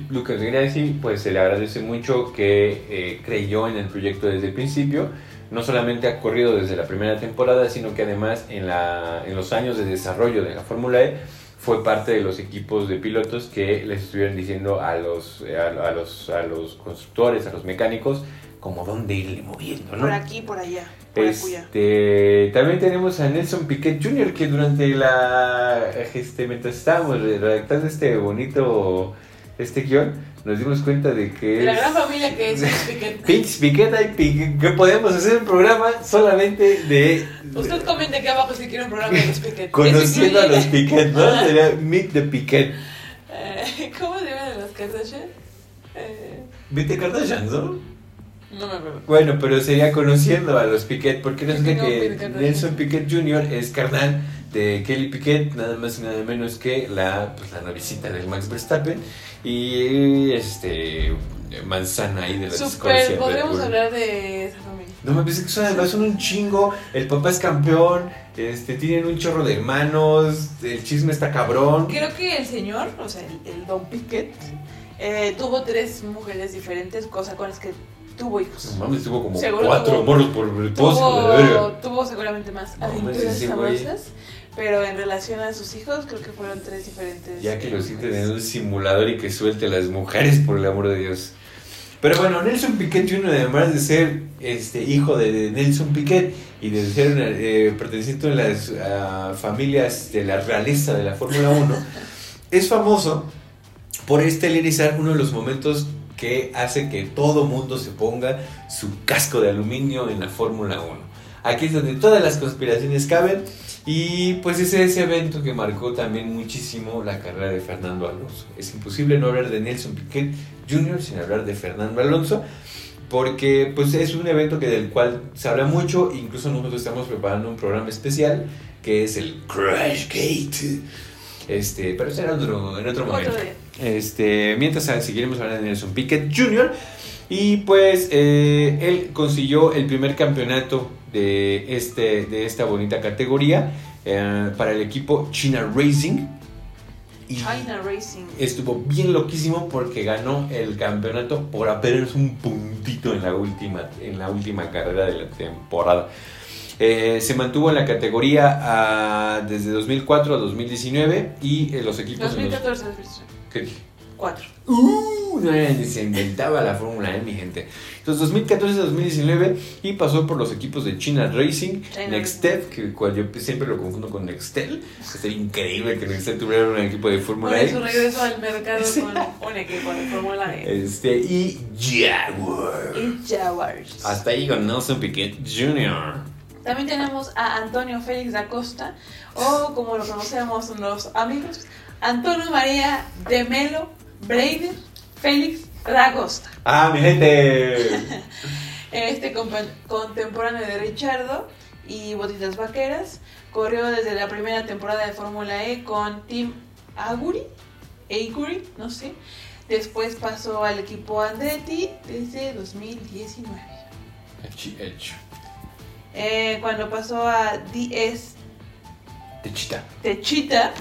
Lucas Grassi, pues se le agradece mucho que eh, creyó en el proyecto desde el principio. No solamente ha corrido desde la primera temporada, sino que además en, la, en los años de desarrollo de la Fórmula E fue parte de los equipos de pilotos que les estuvieron diciendo a los, eh, a, a los, a los constructores, a los mecánicos, como dónde irle moviendo, ¿no? Por aquí, por allá, por. Este, también tenemos a Nelson Piquet Jr. que durante la este, mientras estábamos redactando este bonito este guion nos dimos cuenta de que De la es gran familia que es Piquet. <laughs> Pinch Piquet Piquet que podemos hacer un programa solamente de Usted comente aquí abajo si quiere un programa de los <laughs> Piquet. conociendo a los Piquet, ¿no? Sería Meet the Piquet. Eh, ¿Cómo se llaman las Kardashian? Eh, Vete Kardashian, ¿no? No me acuerdo. Bueno, pero sería conociendo a los Piquet, porque resulta que Piquet. Nelson Piquet Jr. es carnal de Kelly Piquet, nada más y nada menos que la, pues, la novicita del Max Verstappen y este manzana ahí de la Super, podríamos hablar de esa familia. No me pensé que son, además son un chingo, el papá es campeón, este, tienen un chorro de hermanos, el chisme está cabrón. Creo que el señor, o sea, el, el Don Piquet, eh, tuvo tres mujeres diferentes, cosa con las que tuvo hijos. No mames, tuvo como Seguro cuatro tuvo- morros por el. Tuvo, tuvo seguramente más No, aventuras güey. sabrosas, pero en relación a sus hijos, creo que fueron tres diferentes. Ya que lo sienten mujeres. en un simulador y que suelte a las mujeres, por el amor de Dios. Pero bueno, Nelson Piquet Jr., además de ser este, hijo de, Nelson Piquet y de ser una, eh, perteneciente a las familias de la realeza de la Fórmula 1, <laughs> es famoso por estelarizar uno de los momentos que hace que todo mundo se ponga su casco de aluminio en la Fórmula 1. Aquí es donde todas las conspiraciones caben y pues es ese evento que marcó también muchísimo la carrera de Fernando Alonso. Es imposible no hablar de Nelson Piquet Jr. sin hablar de Fernando Alonso porque pues es un evento que del cual se habla mucho, incluso nosotros estamos preparando un programa especial que es el Crash Gate. Este, pero será otro, en otro momento. Este, mientras seguiremos hablando de Nelson Piquet Jr. Y pues eh, él consiguió el primer campeonato de, este, de esta bonita categoría eh, para el equipo China Racing. Y China Racing. estuvo bien loquísimo porque ganó el campeonato por apenas un puntito en la última, en la última carrera de la temporada. Eh, se mantuvo en la categoría ah, desde 2004 a 2019 y eh, los equipos... en los- 2014, 2013. ¿Qué dije? 4. Uh, se inventaba la Fórmula E, mi gente. Entonces, 2014-2019 y pasó por los equipos de China Racing, China Nextep, que cual yo siempre lo confundo con Nextel. Sería increíble que Nextel tuviera un equipo de Fórmula su E. regreso al mercado con un equipo de Fórmula E. Este, y Jaguar. Y Jaguars. Hasta ahí con Nelson Piquet Jr. También tenemos a Antonio Félix da Costa, o como lo conocemos los amigos, Antonio María de Melo Breider Félix da Costa. ¡Ah, mi gente! <laughs> Este contemporáneo de Richardo y Botitas Vaqueras, corrió desde la primera temporada de Fórmula E con Team Aguri, Aguri, no sé. Después pasó al equipo Andretti desde 2019. Hecho, hecho. Eh, cuando pasó a DS Techita. Techita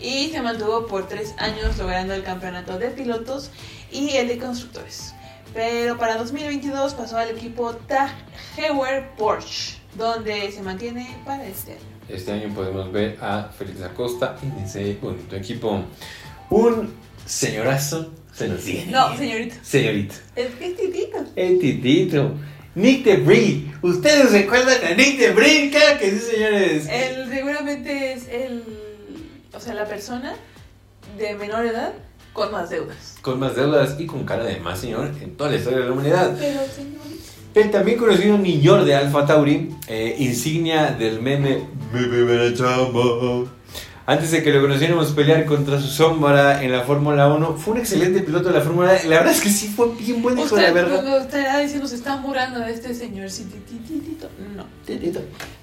y se mantuvo por tres años logrando el campeonato de pilotos y el de constructores. Pero para 2022 pasó al equipo Tag Heuer Porsche, donde se mantiene para este año. Este año podemos ver a Félix Acosta en ese bonito equipo. Un señorazo se nos viene. No. Señorita. Es que es titito. El titito. Nick de Brie. ¿Ustedes recuerdan a Nick de Brie? Claro que sí, señores. Él seguramente es el, o sea, la persona de menor edad con más deudas. Con más deudas y con cara de más señor en toda la historia de la humanidad. Pero señorita. El también conocido Niñor de Alfa Tauri, eh, insignia del meme Bebe Chamba. Antes de que lo conociéramos pelear contra su sombra en la Fórmula 1, fue un excelente piloto de la Fórmula 1. La verdad es que sí fue bien buen hijo de la Usted verdad. me gustaría decir, se está murando de este señor. Sí, tititito. No.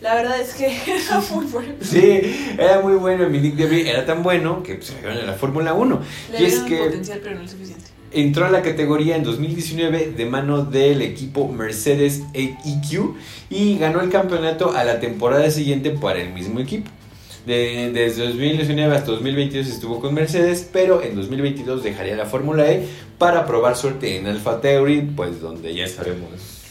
La verdad es que <laughs> era muy bueno. Sí, era muy bueno. Mi Nick Debris era tan bueno que se quedó en la Fórmula 1. Le Y es que potencial, pero no el suficiente. entró a la categoría en 2019 de mano del equipo Mercedes EQ y ganó el campeonato a la temporada siguiente para el mismo equipo. De- desde 2019 hasta 2022 estuvo con Mercedes, pero en 2022 dejaría la Fórmula E para probar suerte en Alfa Tauri, pues donde ya sabemos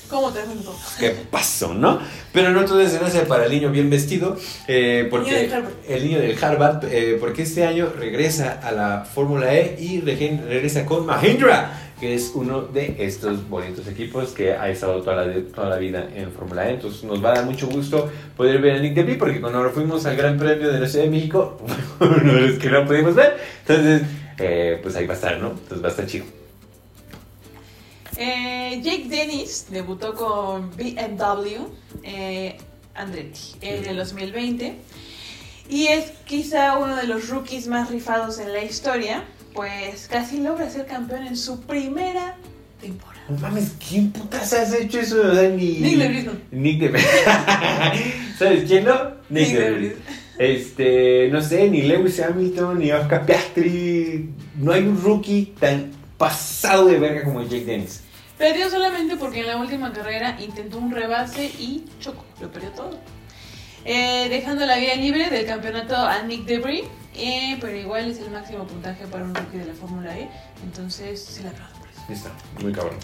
¿Cómo te junto? qué pasó, ¿no? Pero no todo es gracia para el niño bien vestido, eh, porque Niño el niño del Harvard, eh, porque este año regresa a la Fórmula E y regresa con Mahindra, que es uno de estos bonitos equipos que ha estado toda la, toda la vida en Fórmula E. Entonces nos va a dar mucho gusto poder ver a Nick DeVry, porque cuando fuimos al Gran Premio de la Ciudad de México, <laughs> uno de los que no pudimos ver, entonces eh, pues ahí va a estar, ¿no? Entonces va a estar chido. Eh, Jake Dennis debutó con BMW eh, Andretti en el 2020 y es quizá uno de los rookies más rifados en la historia, pues casi logra ser campeón en su primera temporada. No mames, ¿quién putas has hecho eso? O sea, ni... Nick DeVries, no. Nick de <laughs> ¿Sabes quién no? Nick, Nick de. Este, no sé, ni Lewis Hamilton, ni Oscar Piastri. No hay un rookie tan pasado de verga como Jake Dennis. Perdió solamente porque en la última carrera intentó un rebase y chocó, lo perdió todo. Eh, dejando la vía libre del campeonato a Nick Debris, eh, pero igual es el máximo puntaje para un rookie de la Fórmula E, entonces se le aplaudo por eso. Está, muy cabrón.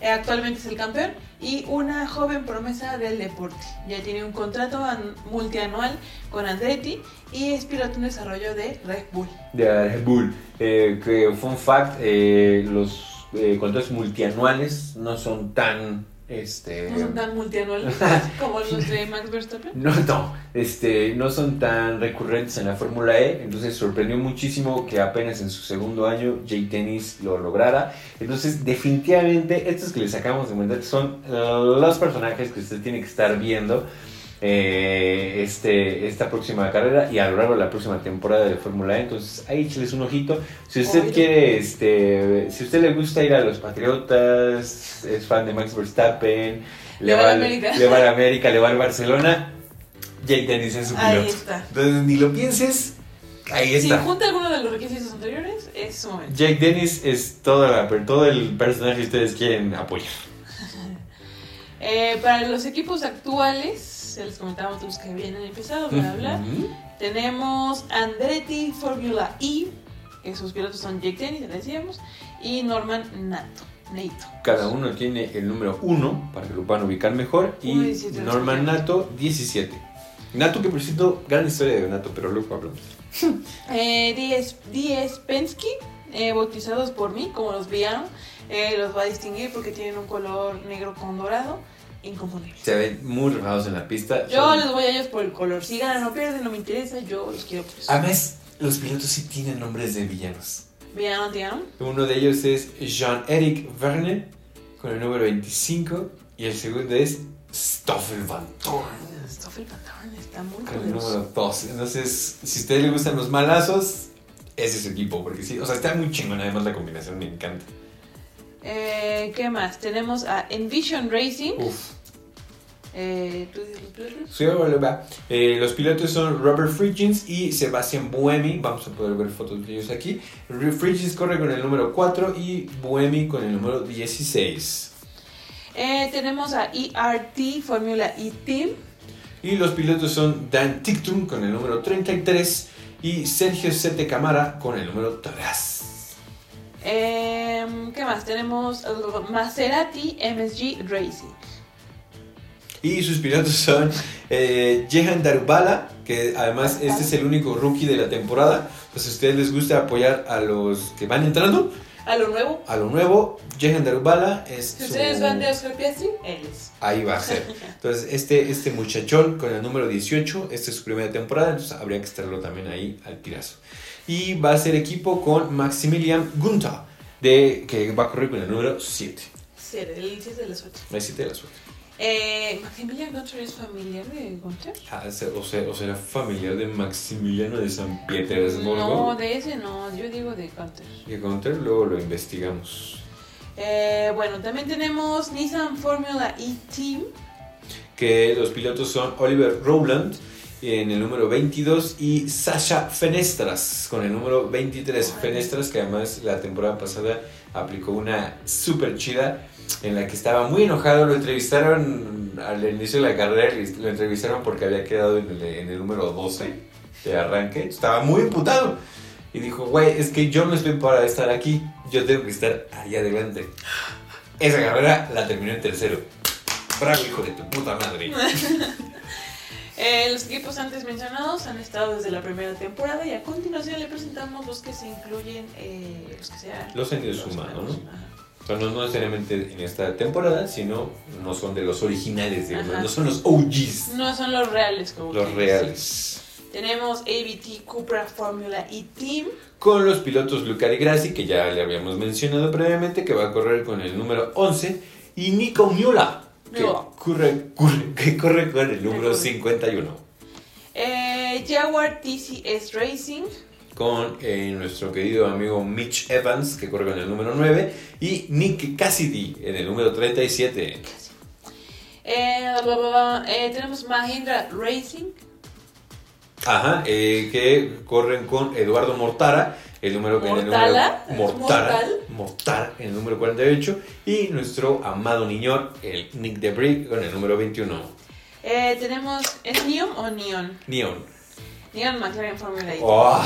Eh, actualmente es el campeón y una joven promesa del deporte. Ya tiene un contrato an- multianual con Andretti y es piloto en desarrollo de Red Bull. De Red Bull. Eh, que fun fact, eh, los eh, contratos multianuales no son tan. Este, No son tan multianuales <laughs> como los de Max Verstappen. No, no, este, no son tan recurrentes en la Fórmula E, entonces sorprendió muchísimo que apenas en su segundo año Jake Dennis lo lograra. Entonces, definitivamente, estos que les sacamos de momento son los personajes que usted tiene que estar viendo eh, este, esta próxima carrera y a lo largo de la próxima temporada de Fórmula E. Entonces, ahí écheles un ojito. Si usted quiere, este, si usted le gusta ir a los Patriotas, es fan de Max Verstappen, Le va a América. le va a la América, le va al Barcelona, Jake Dennis es su Ahí piloto. está. Entonces, ni lo pienses, ahí Si está. junta alguno de los requisitos anteriores, es su momento. Jake Dennis es toda la, todo el personaje que ustedes quieren apoyar. <laughs> Eh, para los equipos actuales, se les comentaba otros que habían empezado, bla, bla, bla. Ujú. Tenemos Andretti Formula E, que sus pilotos son Jake Dennis, ya decíamos, y Norman Nato. Nato. Cada uno tiene el número 1 para que lo puedan ubicar mejor. Y Uno, 17, Norman Nato, 17. Nato, que por cierto, gran historia de Nato, pero luego hablamos. <laughs> Eh, DS, DS Penske, eh, bautizados por mí, como los villanos, eh, los va a distinguir porque tienen un color negro con dorado, inconfundible. Se ven muy rojados en la pista. Yo Son- les voy a ellos por el color. Si ganan o pierden, no me interesa, yo los quiero por eso. Además, los pilotos sí tienen nombres de villanos. Villano, Tiano. Uno de ellos es Jean-Eric Verne con el número 25 y el segundo es Stoffel Van Dorn Stoffel Van Dorn está muy con el número 2. Entonces, si a ustedes les gustan los malazos, ese es su equipo, porque sí, o sea, está muy chingón, además la combinación me encanta. Eh, ¿Qué más? Tenemos a Envision Racing. Uf. Eh. Sí, va. Eh, los pilotos son Robert Friggins y Sebastian Buemi. Vamos a poder ver fotos de ellos aquí. Friggins corre con el número 4 y Buemi con el número 16. Eh, tenemos a ERT Formula E Team. Y los pilotos son Dan Tictum con el número 33 y Sergio Sete Camara con el número 3. Eh, ¿Qué más? Tenemos uh, Maserati MSG Racing. Y sus pilotos son eh, Jehan Darubala, que además este es el único rookie de la temporada. Pues si a ustedes les gusta apoyar a los que van entrando, A lo nuevo. a lo nuevo, Jehan Darubala es Si su- ustedes van de Oscar Piastri, él es. Ahí va a ser. Entonces, este, este muchachón con el número 18, esta es su primera temporada, entonces habría que estarlo también ahí al tirazo. Y va a ser equipo con Maximilian Gunther, de, que va a correr con el número 7. Ser el 7 de la suerte. El 7 de la suerte. Eh, Maximilian Gunter es familiar de Gunter. Ah, o, sea, o será familiar de Maximiliano de San Petersburgo. No, de ese no, yo digo de Gunter. Y Gunther luego lo investigamos. Eh, bueno, también tenemos Nissan Formula E Team. Que los pilotos son Oliver Rowland en el número 22 y Sasha Fenestras con el número 23. Fenestras que además la temporada pasada aplicó una súper chida en la que estaba muy enojado. Lo entrevistaron al inicio de la carrera, lo entrevistaron porque había quedado en el, en el número 12 de arranque. Estaba muy imputado. Y dijo, güey, es que yo no estoy para estar aquí, yo tengo que estar ahí adelante. Esa carrera la terminó en tercero. Bravo, hijo de tu puta madre. <laughs> Eh, los equipos antes mencionados han estado desde la primera temporada y a continuación le presentamos los que se incluyen, eh, los que sean Los sumando, nuevos. ¿no? O sea, no, no necesariamente en esta temporada, sino no son de los originales, digamos, Ajá. no son los OGs, No son los reales como los reales. sí. Tenemos ABT Cupra Formula E Team. Con los pilotos Luca Di Grassi, que ya le habíamos mencionado previamente, que va a correr con el número 11, y Nico Miula, que corre, corre- que corre con el número corre. 51. Eh, Jaguar TCS Racing. Con eh, nuestro querido amigo Mitch Evans, que corre con el número 9, y Nick Cassidy en el número 37. Eh, bla, bla, bla, eh, tenemos Mahindra Racing. Ajá, eh, que corren con Eduardo Mortara, el número en el ¿Mortala? número ¿Es Mortara, mortal? Mortara, en el número 48 y nuestro amado niño, el Nick Debris con el número 21. Eh, tenemos, ¿es Neon o Neon? Neon. Neon McLaren Formula E. Oh,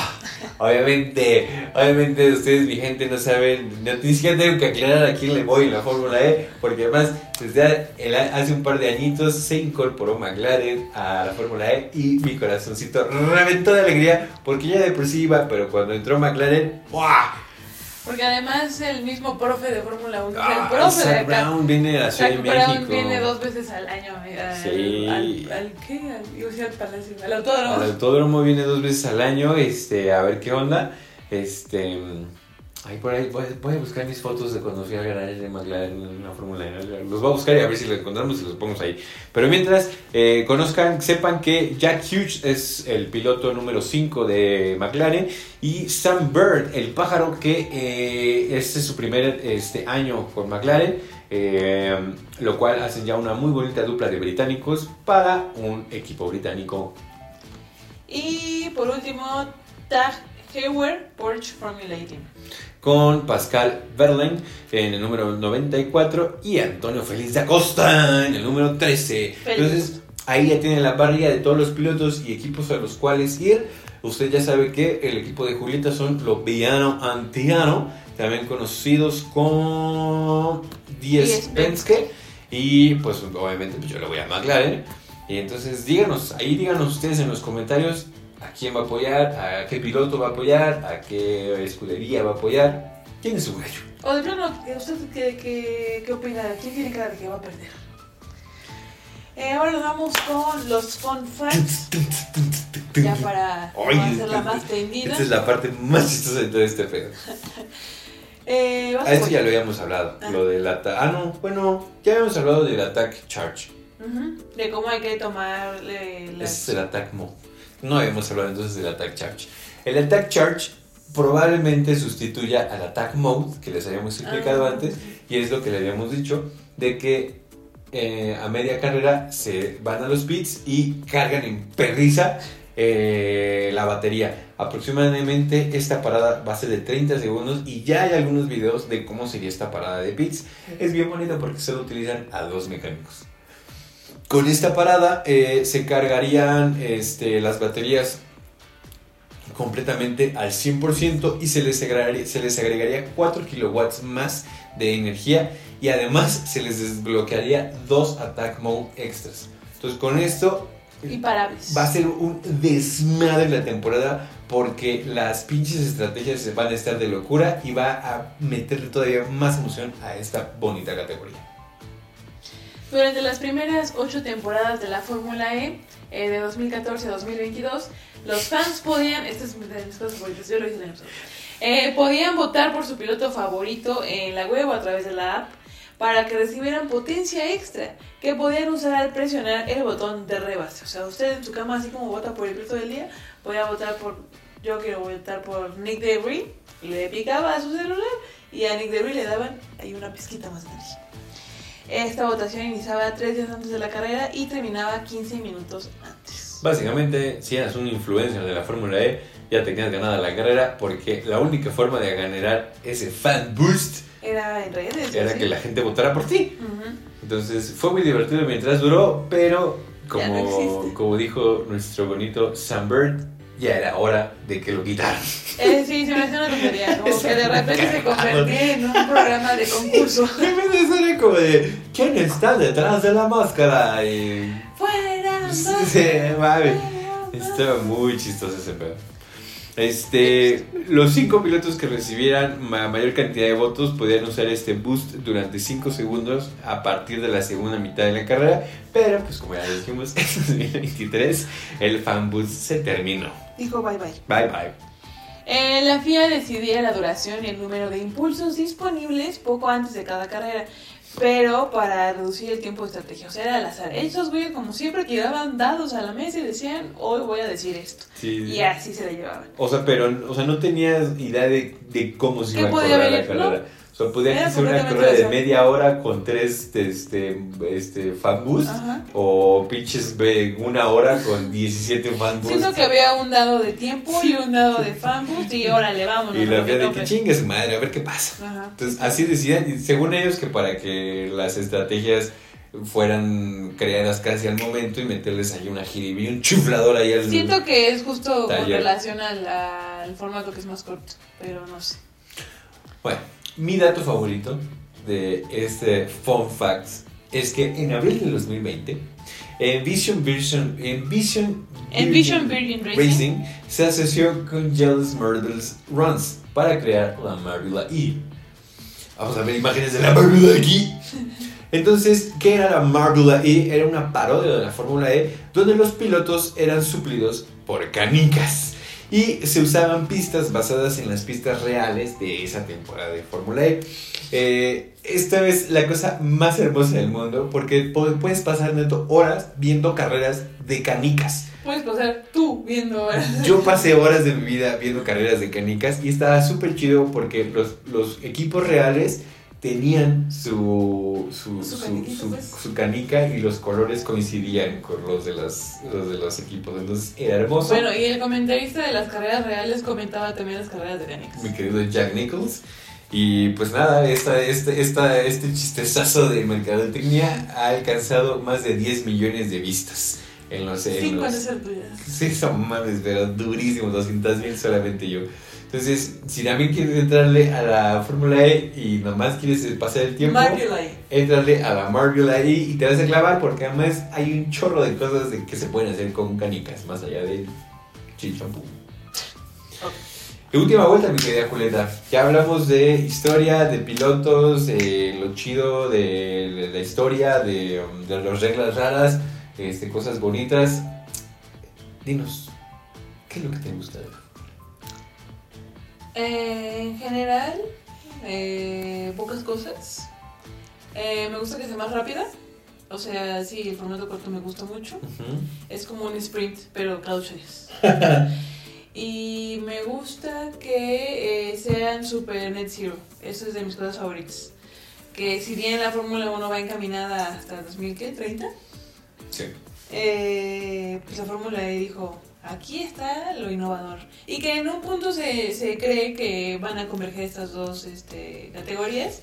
obviamente, obviamente ustedes, mi gente, no saben, no, ni siquiera tengo que aclarar a quién le voy en la Fórmula E, porque además, desde hace un par de añitos se incorporó McLaren a la Fórmula E y mi corazoncito reventó de alegría, porque ya de por sí iba, pero cuando entró McLaren, ¡buah! Porque además el mismo profe de Fórmula 1. Ah, el profe de Zach acá. Brown viene de la Ciudad de Zach Brown México. viene dos veces al año al, Sí. al, al, ¿qué? Al, al palacio, al autódromo. Al autódromo viene dos veces al año, este, a ver qué onda. Este, ahí por ahí voy, a buscar mis fotos de cuando fui al garaje de McLaren en la Fórmula 1. Los voy a buscar y a ver si los encontramos y los ponemos ahí. Pero mientras, eh, conozcan, sepan que Jack Hughes es el piloto número 5 de McLaren y Sam Bird, el pájaro que eh, este es su primer este, año con McLaren. eh, lo cual hacen ya una muy bonita dupla de británicos para un equipo británico Y por último, Tag Heuer Porsche Formula E. con Pascal Verlaine en el número 94 y Antonio Feliz de Acosta en el número 13. Feliz. Entonces, ahí ya tienen la parrilla de todos los pilotos y equipos a los cuales ir. Usted ya sabe que el equipo de Julieta son los Villano Antiano, también conocidos como 10 10 Penske. Y pues obviamente pues, yo le voy a McLaren. Y entonces díganos, ahí díganos ustedes en los comentarios a quién va a apoyar, a qué piloto va a apoyar, a qué escudería va a apoyar. Tiene su gallo. O de plano, ¿usted qué, qué, qué opina? ¿Quién tiene cara de que va a perder? Eh, ahora nos vamos con los fun facts. Ya para Ay, hacerla más tendida. Esta es la parte más chistosa de todo este pedo. <laughs> Eh, A esto ya lo habíamos hablado. Ah. Lo del ataque. Ah, no, bueno, ya habíamos hablado del attack charge. Ujú, De cómo hay que Ese las... es el attack mode. No habíamos hablado entonces del attack charge. El attack charge probablemente sustituya al attack mode que les habíamos explicado Ah. antes. Y es lo que le habíamos dicho, de que eh, a media carrera se van a los pits y cargan en perriza eh, la batería. Aproximadamente esta parada va a ser de 30 segundos y ya hay algunos videos de cómo sería esta parada de pits. Es bien bonito porque solo utilizan a dos mecánicos. Con esta parada eh, se cargarían este, las baterías completamente al 100% y se les, agregaría, se les agregaría 4 kilowatts más de energía y además se les desbloquearía dos attack mode extras. Entonces con esto Imparables. va a ser un desmadre la temporada porque las pinches estrategias van a estar de locura y va a meterle todavía más emoción a esta bonita categoría. Durante las primeras ocho temporadas de la Fórmula E, eh, de 2014 a 2022, los fans podían, este es de mis cosas favoritas, yo lo hice en el eh, podían votar por su piloto favorito en la web o a través de la app para que recibieran potencia extra que podían usar al presionar el botón de rebase. O sea, usted en su cama, así como vota por el piloto del día, podía votar por, yo quiero votar por Nick Debris, le picaba a su celular y a Nick Debris le daban ahí una pizquita más de energía. Esta votación iniciaba tres días antes de la carrera y terminaba 15 minutos antes. Básicamente, si eras un influencer de la Fórmula E, ya tenías ganada la carrera porque la única forma de generar ese fan boost Era en redes. era ¿sí? que la gente votara por ti. Ujú. Entonces fue muy divertido mientras duró, pero no como, existe. como dijo nuestro bonito Sam Bird, ya era hora de que lo quitaran. Eh, sí, se me hace una tontería. Como que de repente se convertía en un programa de concurso. <laughs> De ser como de, ¿quién está detrás de la máscara? Y... ¡Fuera! Sí, mami. Estaba muy chistoso ese pedo. Este, los cinco pilotos que recibieran ma- mayor cantidad de votos podían usar este boost durante 5 segundos a partir de la segunda mitad de la carrera, pero pues como ya dijimos, <laughs> en 2023 el fan boost se terminó. Dijo bye bye. Bye bye. Eh, la FIA decidía la duración y el número de impulsos disponibles poco antes de cada carrera, pero para reducir el tiempo de estrategia. O sea, era al azar. Esos güeyes, como siempre, tiraban dados a la mesa y decían, hoy voy a decir esto. Sí. Y así se la llevaban. O sea, pero o sea, no tenías idea de, de cómo se ¿Qué iba a correr la carrera. O sea, podía Era ser una carrera de media hora con tres este, este. Ajá. O pinches ve, una hora con 17 fan boost. Siento que había un dado de tiempo y un dado de fanboost y órale, vámonos. Y la fea de que chingue su madre, a ver qué pasa. Ajá. Entonces, así decían, y según ellos, que para que las estrategias fueran creadas casi al momento y meterles ahí una jiribilla, un chuflador ahí al. Siento que es justo con relación al, al formato que es más corto, pero no sé. Bueno, mi dato favorito de este Fun Facts es que en abril del 2020, Envision Vision, Envision, Envision Virgin Racing. se asoció con Jealous Marbles Runs para crear la Marbula E. Vamos a ver imágenes de la Marbula aquí. Entonces, ¿qué era la Marbula E? Era una parodia de la Fórmula E donde los pilotos eran suplidos por canicas y se usaban pistas basadas en las pistas reales de esa temporada de Fórmula E. Eh, esta es la cosa más hermosa del mundo porque pu- puedes pasar neto horas viendo carreras de canicas. Puedes pasar tú viendo Yo pasé horas de mi vida viendo carreras de canicas y estaba súper chido porque los, los equipos reales tenían su, su, Su su, canica y los colores coincidían con los de, las, los de los equipos. Entonces era hermoso. Bueno, y el comentarista de las carreras reales comentaba también las carreras de canicas. mi querido Jack Nichols. Y pues nada, esta, este, esta, este chistezazo de mercadotecnia ha alcanzado más de 10 millones de vistas en los... en de los-. Sí, son mames, pero durísimo, 200 mil solamente yo. Entonces, si también quieres entrarle a la Fórmula E y nomás quieres pasar el tiempo, entrarle a la Marbula E y te vas a clavar porque además hay un chorro de cosas de que se pueden hacer con canicas, más allá de Sí, champú. Última vuelta, mi querida Julieta. Ya hablamos de historia, de pilotos, lo chido de, la historia, de, de las reglas raras, este, cosas bonitas. Dinos, ¿qué es lo que te gusta de eh, En general, eh, pocas cosas. Eh, me gusta que sea más rápida. O sea, sí, el formato corto me gusta mucho. Es como un sprint, pero Chase. <laughs> y me gusta que eh, sean super net zero. Eso es de mis cosas favoritas. Que si bien la Fórmula 1 va encaminada hasta 2030, sí. Eh, pues la Fórmula E dijo, aquí está lo innovador. Y que en un punto se, se cree que van a converger estas dos este, categorías.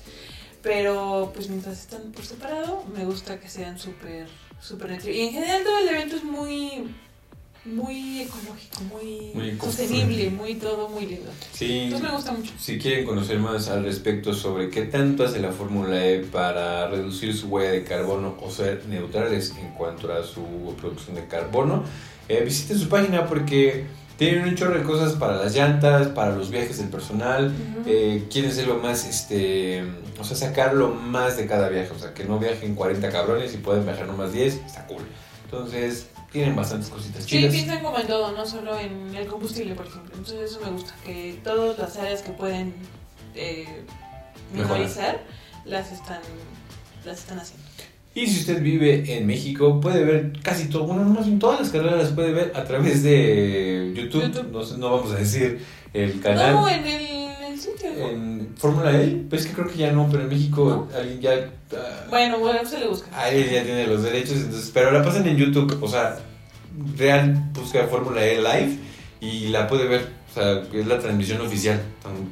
Pero pues mientras están por separado, me gusta que sean súper, súper Y en general todo el evento es muy, muy ecológico, muy, sostenible, muy todo, muy lindo. Sí, Entonces me gusta mucho. Si quieren conocer más al respecto sobre qué tanto hace la Fórmula E para reducir su huella de carbono o ser neutrales en cuanto a su producción de carbono, eh, visiten su página porque tienen un chorro de cosas para las llantas, para los viajes del personal. Eh, quieren hacerlo más, este, o sea, sacarlo más de cada viaje. O sea, que no viajen 40 cabrones y pueden viajar nomás 10. Está cool. Entonces, tienen bastantes cositas chidas. Sí, piensan como en todo, no solo en el combustible, por ejemplo. Entonces, eso me gusta. Que todas las áreas que pueden eh, mejorizar las están, las están haciendo. Y si usted vive en México, puede ver casi todo, bueno, más bien todas las carreras las puede ver a través de YouTube. No, no vamos a decir el canal. No, en el, sitio. En Fórmula E, pues que creo que ya no, pero en México alguien ya. Ah, bueno, bueno, se le busca. A él ya tiene los derechos, entonces, pero la pasan en YouTube, o sea, real busca Fórmula E live y la puede ver, o sea, es la transmisión oficial,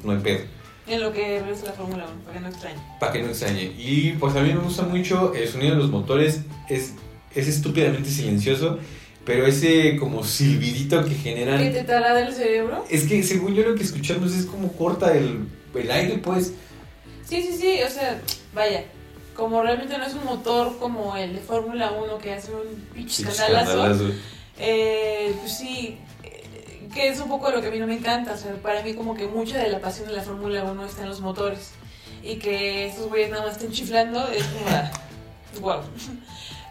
no hay pedo. En lo que ves la Fórmula 1, para que no extrañe. Para que no extrañe. Y pues a mí me gusta mucho el sonido de los motores, es, es estúpidamente silencioso, pero ese como silbidito que generan... ¿Que te taladra el cerebro? Es que según yo lo que escuchamos es como corta el, el aire, pues. Sí, sí, sí, o sea, vaya, como realmente no es un motor como el de Fórmula 1 que hace un pinche eh, pues sí, que es un poco lo que a mí no me encanta. O sea, para mí como que mucha de la pasión de la Fórmula 1 está en los motores. Y que estos güeyes nada más estén chiflando es como, wow.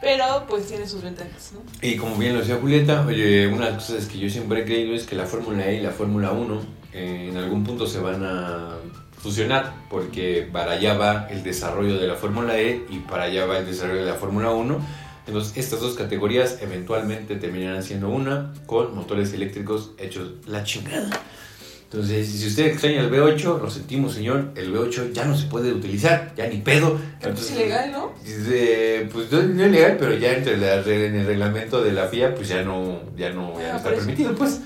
Pero pues tiene sus ventajas, ¿no? Y como bien lo decía Julieta, oye, una de las cosas que yo siempre he creído es que la Fórmula E y la Fórmula 1 eh, en algún punto se van a fusionar, porque para allá va el desarrollo de la Fórmula E y para allá va el desarrollo de la Fórmula 1 entonces, estas dos categorías eventualmente terminarán siendo una con motores eléctricos hechos la chingada. Entonces, si usted extraña el V8, lo sentimos, señor, el V8 ya no se puede utilizar, ya ni pedo. es ilegal, ¿no? pues no, es legal, pero ya entre en el reglamento de la FIA, pues ya no, ya no, ya no ah, está permitido, pues.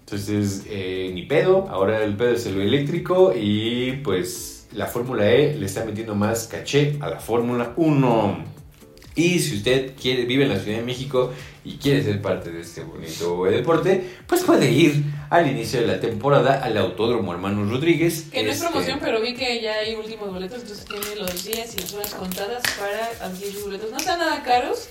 Entonces, eh, ni pedo, ahora el pedo es el eléctrico y pues la Fórmula E le está metiendo más caché a la Fórmula 1. Y si usted quiere, vive en la Ciudad de México y quiere ser parte de este bonito deporte, pues puede ir al inicio de la temporada al Autódromo Hermanos Rodríguez. Que no es este, promoción, pero vi que ya hay últimos boletos, entonces tiene los días y las horas contadas para adquirir sus boletos. No están nada caros.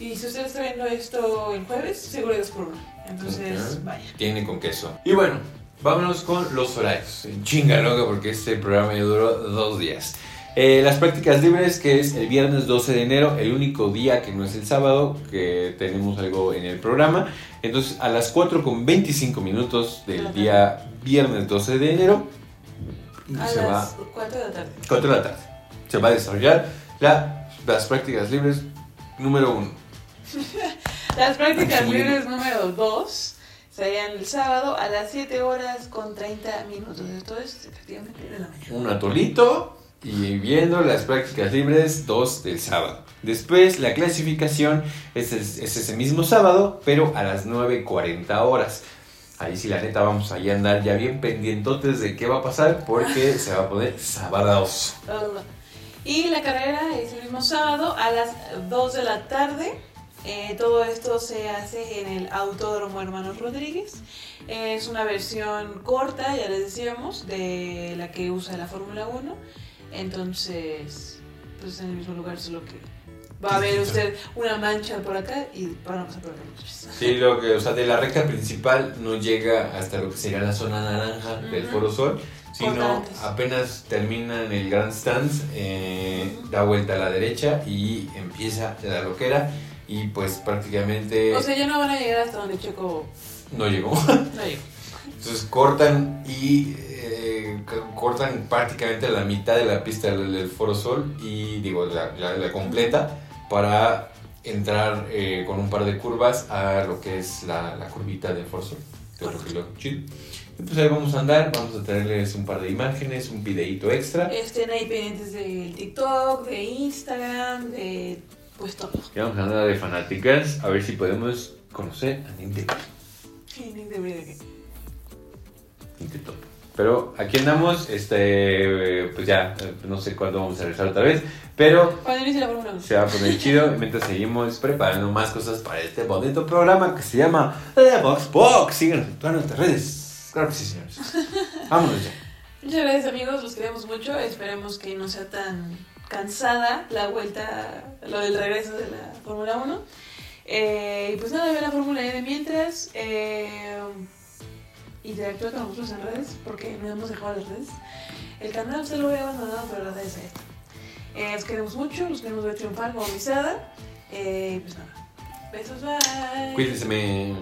Y si usted está viendo esto el jueves, seguro es por uno. Entonces, vaya. Tiene con queso. Y bueno, vámonos con los horarios. Chinga loca, porque este programa ya duró dos días. Eh, las prácticas libres, que es el viernes 12 de enero, el único día que no es el sábado, que tenemos algo en el programa. Entonces, a las 4 con 25 minutos del día viernes 12 de enero, a se las va, 4 de la tarde. 4 de la tarde. Se va a desarrollar la, las prácticas libres número 1. <laughs> las prácticas libres número 2 serían el sábado a las 7 horas con 30 minutos. Esto es efectivamente de la mañana. Un atolito y viendo las prácticas libres 2 del sábado. Después la clasificación es, ese mismo sábado, pero a las 9.40 horas. Ahí sí, la neta, vamos a andar ya bien pendientotes de qué va a pasar porque <laughs> se va a poner sábados. Y la carrera es el mismo sábado a las 2 de la tarde. Eh, todo esto se hace en el Autódromo Hermanos Rodríguez. Es una versión corta, ya les decíamos, de la que usa la Fórmula 1 entonces, pues en el mismo lugar, solo que Va a ver usted una mancha por acá y van a pasar por manchas. Sí, lo que, o sea, de la recta principal no llega hasta lo que sería la zona naranja del. Foro Sol, sino apenas termina en el Grand Stand, eh, da vuelta a la derecha y empieza la loquera y pues prácticamente O sea, ya no van a llegar hasta donde Checo no llegó. no llegó. Entonces cortan y eh, cortan prácticamente la mitad de la pista del, del Foro Sol y digo, la, la- la completa para entrar eh, con un par de curvas a lo que es la, la curvita del Foro Sol. chido. Y pues ahí vamos a andar, vamos a traerles un par de imágenes, un videíto extra. Estén ahí pendientes del TikTok, de Instagram, de pues todo. Y vamos a andar de fanáticas a ver si podemos conocer a Nick de Sí, Nick de Pero aquí andamos, este, pues ya, no sé cuándo vamos a regresar otra vez, pero la Fórmula 1. se va a poner chido mientras seguimos preparando más cosas para este bonito programa que se llama The Box Box. Síganos en todas nuestras redes. Claro que sí, señores. <laughs> Vámonos ya. Muchas gracias amigos, los queremos mucho. Esperemos que no sea tan cansada la vuelta, lo del regreso de la Fórmula 1. Eh, y pues nada, ve la Fórmula E de mientras. Eh, interactúa con nosotros en redes, porque no hemos dejado las redes. El canal se lo había abandonado, pero las redes. Eh, los queremos mucho, los queremos ver triunfar como Misada. Eh, pues nada, besos, bye. Cuídense.